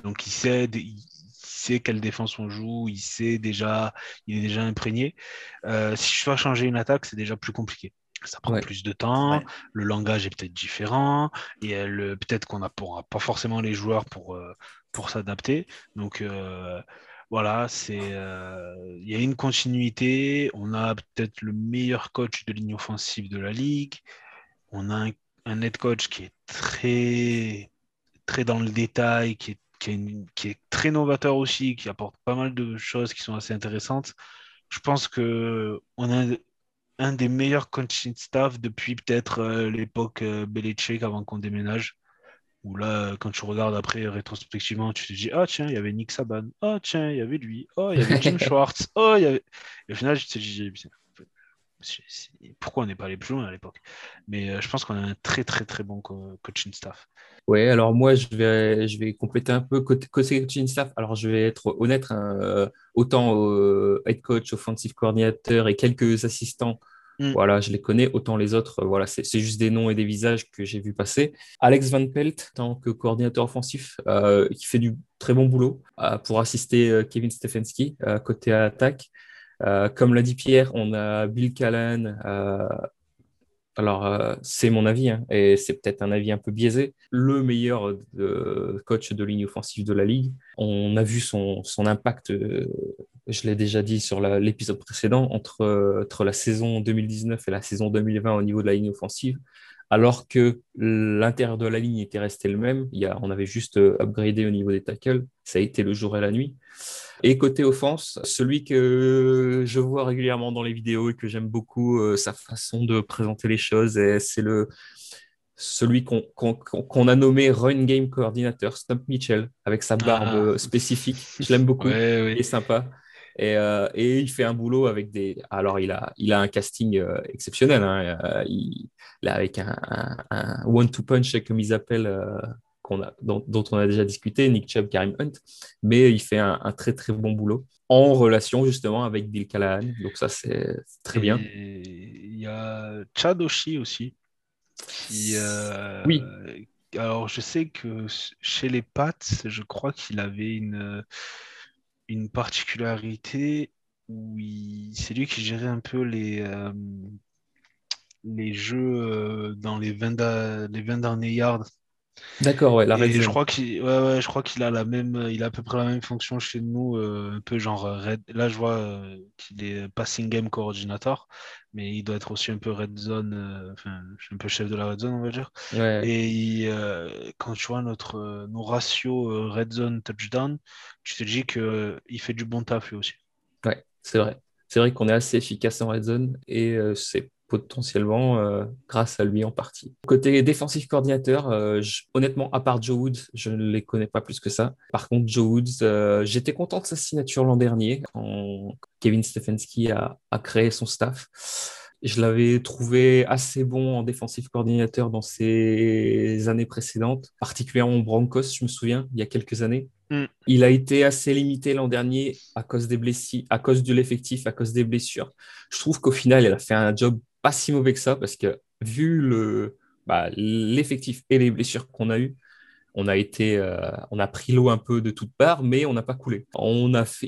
C: Donc, il sait, il sait quelle défense on joue, il sait déjà, il est déjà imprégné. Euh, si je dois changer une attaque, c'est déjà plus compliqué ça prend plus de temps, le langage est peut-être différent, et peut-être qu'on n'a pas forcément les joueurs pour, euh, pour s'adapter. Donc euh, voilà, c'est euh, il y a une continuité. On a peut-être le meilleur coach de ligne offensive de la ligue. On a un, un head coach qui est très très dans le détail, qui est, qui, qui est très novateur aussi, qui apporte pas mal de choses qui sont assez intéressantes. Je pense que on a un des meilleurs coaching staff depuis peut-être euh, l'époque euh, Belichick avant qu'on déménage. Où là, quand tu regardes après rétrospectivement, tu te dis Ah, tiens, il y avait Nick Saban. Ah, tiens, il y avait lui. Oh, il y avait Jim Schwartz. Oh, il y avait. Et au final, je te dis pourquoi on n'est pas allé plus loin à l'époque? Mais euh, je pense qu'on a un très, très, très bon coaching staff.
B: Oui, alors moi, je vais, je vais compléter un peu côté, coaching staff. Alors, je vais être honnête, hein, autant head coach, offensive coordinateur et quelques assistants Mm. Voilà, je les connais, autant les autres, voilà, c'est juste des noms et des visages que j'ai vu passer. Alex Van Pelt, en tant que coordinateur offensif, euh, qui fait du très bon boulot euh, pour assister euh, Kevin Stefanski côté attaque. Comme l'a dit Pierre, on a Bill Callan, alors, c'est mon avis, hein, et c'est peut-être un avis un peu biaisé, le meilleur coach de ligne offensive de la ligue. On a vu son, son impact je l'ai déjà dit sur l'épisode précédent, entre, entre la saison 2019 et la saison 2020 au niveau de la ligne offensive, alors que l'intérieur de la ligne était resté le même. Il y a, on avait juste euh, upgradé au niveau des tackles. Ça a été le jour et la nuit. Et côté offense, celui que je vois régulièrement dans les vidéos et que j'aime beaucoup, euh, sa façon de présenter les choses, c'est le celui qu'on a nommé Run Game Coordinator, Stump Mitchell, avec sa barbe ah. spécifique. Je l'aime beaucoup. Il est sympa. Euh, et, il fait un boulot avec des. Alors, il a, il a un casting euh, exceptionnel. Hein. Euh, il, avec un, one-two punch, comme ils appellent, qu'on a, dont, on a déjà discuté, Nick Chubb, Karim Hunt. Mais il fait un, très, très bon boulot en relation justement avec Bill Callahan. Donc, ça, c'est très bien.
C: Il y a Chad Oshie aussi.
B: oui.
C: Alors, je sais que chez les Pats, je crois qu'il avait une une particularité où c'est lui qui gérait un peu les, euh, les jeux euh, dans les 20, les 20 derniers yards.
B: D'accord, ouais, la
C: je crois qu'il ouais, je crois qu'il a la même il a à peu près la même fonction chez nous euh, un peu genre red là je vois qu'il est passing game coordinator mais il doit être aussi un peu red zone enfin un peu chef de la red zone on va dire et quand tu vois notre nos ratios red zone touchdown tu te dis qu'il fait du bon taf lui aussi.
B: Ouais, c'est vrai. C'est vrai qu'on est assez efficace en red zone et euh, c'est potentiellement euh, grâce à lui en partie. Côté défensif coordinateur, euh, honnêtement, à part Joe Woods, je ne les connais pas plus que ça. Par contre, Joe Woods, j'étais content de sa signature l'an dernier quand Kevin Stefanski a, a créé son staff. Je l'avais trouvé assez bon en défensif coordinateur dans ses années précédentes, particulièrement en Broncos, je me souviens, il y a quelques années. Mm. Il a été assez limité l'an dernier à cause des blessures, à cause de l'effectif, à cause des blessures. Je trouve qu'au final, il a fait un job pas si mauvais que ça parce que vu bah, l'effectif et les blessures qu'on a eues, on a été, euh, on a pris l'eau un peu de toutes parts, mais on n'a pas coulé.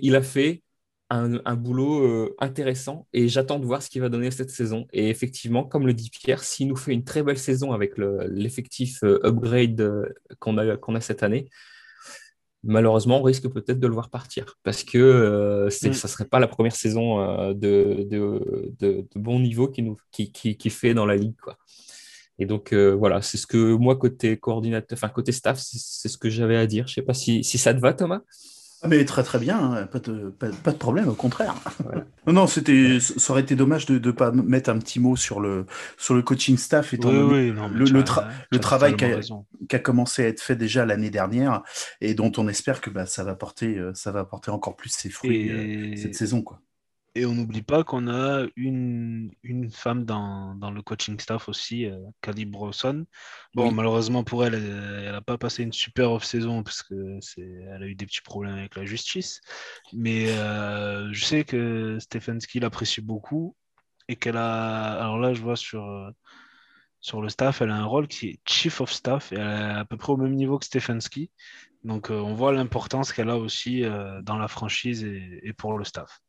B: Il a fait un, boulot euh, intéressant et j'attends de voir ce qu'il va donner cette saison. Et effectivement, comme le dit Pierre, s'il nous fait une très belle saison avec l'effectif euh, upgrade qu'on a, qu'on a cette année, malheureusement, on risque peut-être de le voir partir parce que ça ne serait pas la première saison de, de, bon niveau qu'il nous, qui, qui, fait dans la ligue. Quoi. Et donc voilà, c'est ce que moi, côté coordinateur, enfin côté staff, c'est ce que j'avais à dire. Je ne sais pas si, si ça te va, Thomas?
D: Ah, mais très très bien, hein. pas, de, pas, de problème, au contraire. Non, non, c'était, ça aurait été dommage de ne pas mettre un petit mot sur le, sur le coaching staff, étant le, le, travail qui a, commencé à être fait déjà l'année dernière et dont on espère que bah, ça, va porter, euh, ça va porter encore plus ses fruits euh, cette saison. Quoi.
C: Et on n'oublie pas qu'on a une, une femme dans, dans le coaching staff aussi, euh, Cali Brosson. Bon,
D: Oui.
C: malheureusement pour elle, elle n'a pas passé une super off-saison parce que c'est, elle a eu des petits problèmes avec la justice. Mais euh, je sais que Stefanski l'apprécie beaucoup et qu'elle a. Alors là, je vois sur, euh, sur le staff, elle a un rôle qui est Chief of Staff et elle est à peu près au même niveau que Stefanski. Donc euh, on voit l'importance qu'elle a aussi dans la franchise et, et pour le staff.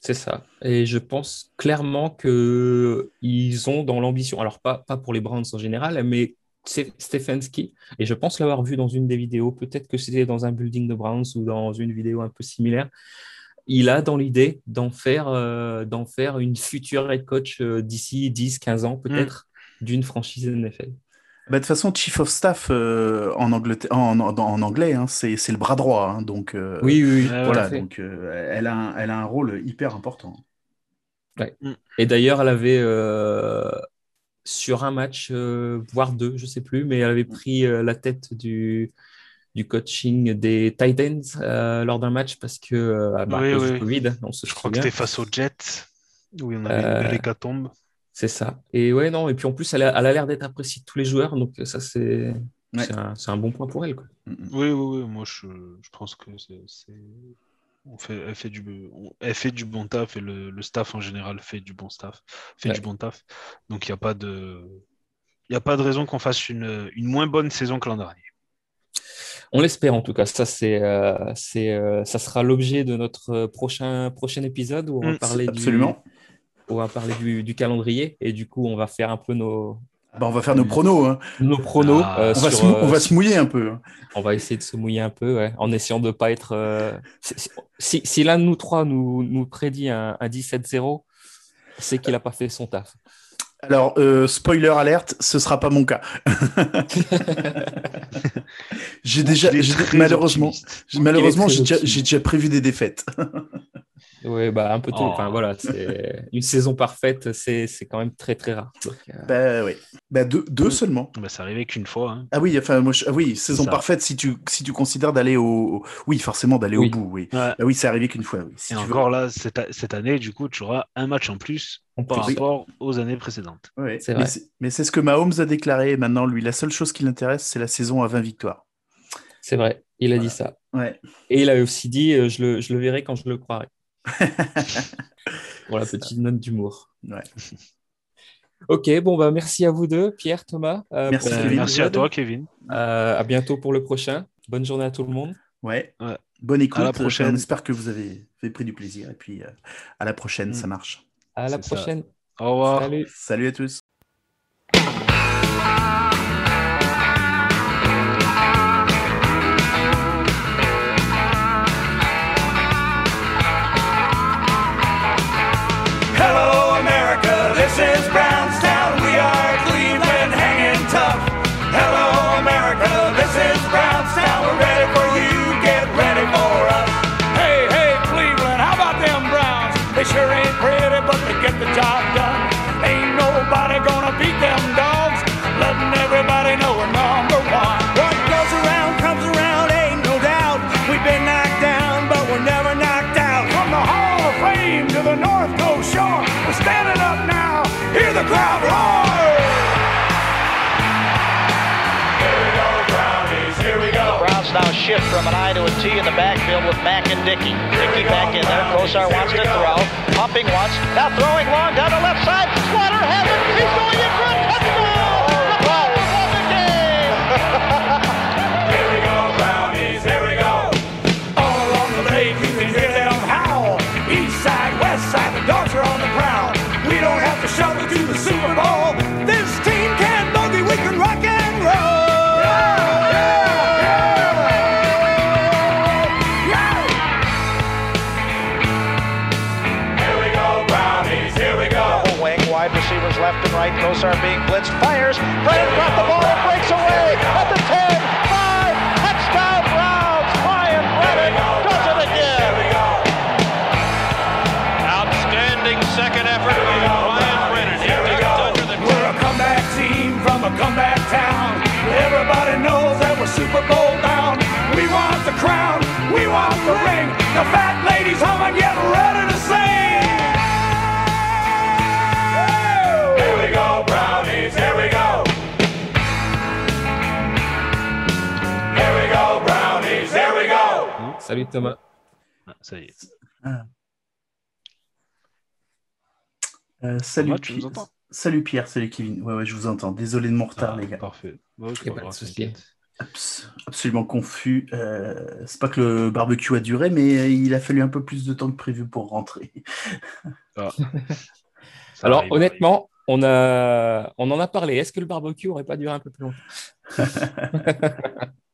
B: C'est ça. Et je pense clairement que ils ont dans l'ambition, alors pas, pas pour les Browns en général, mais Stefanski, et je pense l'avoir vu dans une des vidéos, peut-être que c'était dans un building de Browns ou dans une vidéo un peu similaire. Il a dans l'idée d'en faire, euh, d'en faire une future head coach euh, d'ici 10-15 ans, peut-être, d'une franchise NFL.
D: Bah, de toute façon, Chief of Staff euh, en, Angleterre, en, en- en anglais, hein, c'est le bras droit. hein, donc, euh,
B: Oui, oui,
D: voilà, donc euh, elle, a un, elle a un rôle hyper important.
B: Et d'ailleurs, elle avait, euh, sur un match, euh, voire deux, je sais plus, mais elle avait pris euh, la tête du, du coaching des Titans euh, lors d'un match parce que, euh, à
C: Oui,
B: cause
C: oui.
B: du Covid, on se
C: Je crois que
B: souvient.
C: c'était face aux Jets, où on avait
B: Euh,
C: une belle hécatombe.
B: C'est ça. Et ouais, non, et puis en plus, elle a, elle a l'air d'être appréciée de tous les joueurs, donc ça, c'est
D: Ouais.
B: c'est un, c'est un bon point pour elle. Quoi.
D: Mm, mm.
C: Oui, oui, oui, moi je, je pense que c'est. c'est- On fait, elle, fait du, on- elle fait du bon taf et le, le staff en général fait du bon staff, fait
B: Ouais.
C: du bon taf. Donc il n'y a pas de. Il n'y a pas de raison qu'on fasse une, une moins bonne saison que l'an dernier.
B: On l'espère en tout cas. Ça, c'est, euh, c'est, euh, ça sera l'objet de notre euh, prochain, prochain épisode où on va
C: Mm,
B: parler, du,
D: Absolument.
B: On va parler du, du calendrier et du coup, on va faire un peu nos,
D: Bah, on va faire nos pronos. hein.
B: nos pronos.
C: Ah.
B: euh,
D: On, va
B: sur,
D: se, mou-
B: euh,
D: on va se mouiller un peu. hein.
B: on va essayer de se mouiller un peu, ouais, en essayant de ne pas être. euh, si si, si l'un de nous trois nous, nous prédit un, un 17-0, c'est qu'il n'a pas fait son taf.
D: Alors, euh, spoiler alerte, ce sera pas mon cas. j'ai déjà, malheureusement, malheureusement, déjà, j'ai déjà prévu des défaites.
B: Oui, bah, un peu tôt.
C: Oh.
B: Enfin, voilà, c'est une saison parfaite, c'est c'est quand même très très rare. Donc, euh,
D: bah oui. Bah deux, deux
C: Mm.
D: seulement.
C: Bah, ça arrivait qu'une fois. hein.
D: Ah oui, enfin moi, je- ah oui, saison
C: ça.
D: parfaite si tu si tu considères d'aller au, oui forcément d'aller
B: Oui.
D: au bout, oui.
C: Ouais.
D: Bah oui, c'est arrivé qu'une fois. Oui. Si
C: Et
D: tu veux.
C: encore là, cette, a- cette année, du coup, tu auras un match en plus par rapport aux années précédentes.
D: Ouais. Mais c'est- Mais c'est ce que Mahomes a déclaré. Maintenant, lui, la seule chose qui l'intéresse, c'est la saison à 20 victoires.
B: C'est vrai, il a
D: Voilà.
B: dit ça.
D: Ouais.
B: Et il a aussi dit euh, je, le, je le verrai quand je le croirai. Pour la petite note d'humour.
D: Ouais.
B: Ok, bon, bah, merci à vous deux, Pierre, Thomas. euh,
D: Merci,
C: Euh,
D: Kevin.
C: merci à toi, Kevin.
B: Euh, à bientôt pour le prochain. Bonne journée à tout le monde.
D: Ouais.
C: Ouais.
D: Bonne écoute.
C: À la prochaine.
D: On espère que vous avez, avez pris du plaisir. Et puis euh, à la prochaine,
C: Mm.
D: ça marche.
B: À la
C: ça.
B: prochaine.
C: Au revoir.
B: Salut.
D: Salut à tous.
E: The crowd roar! Here we go, Brownies, here we go.
F: Browns now shift from an I to a T in the backfield with Mack and Dickey. Dickey back in there. Kosar wants to throw. Pumping once. Now throwing long down the left side. Slaughter has it. He's going in for a touchdown. The Browns won the game. Right. Kosar being blitzed. Fires. Brennan got the ball
B: Salut Thomas.
C: Ah, ça y est.
D: Euh, salut,
C: Thomas, tu
D: Pi-
C: nous entends
D: salut Pierre, salut Kevin. Ouais, ouais, je vous entends. Désolé de mon retard,
C: Ah,
D: les gars.
C: Parfait. Bah, pas
B: de.
D: Abs- absolument confus. Euh, c'est pas que le barbecue a duré, mais il a fallu un peu plus de temps que prévu pour rentrer.
C: Ah.
B: Alors
C: arrive,
B: honnêtement, on, a... on en a parlé. Est-ce que le barbecue aurait pas duré un peu plus longtemps?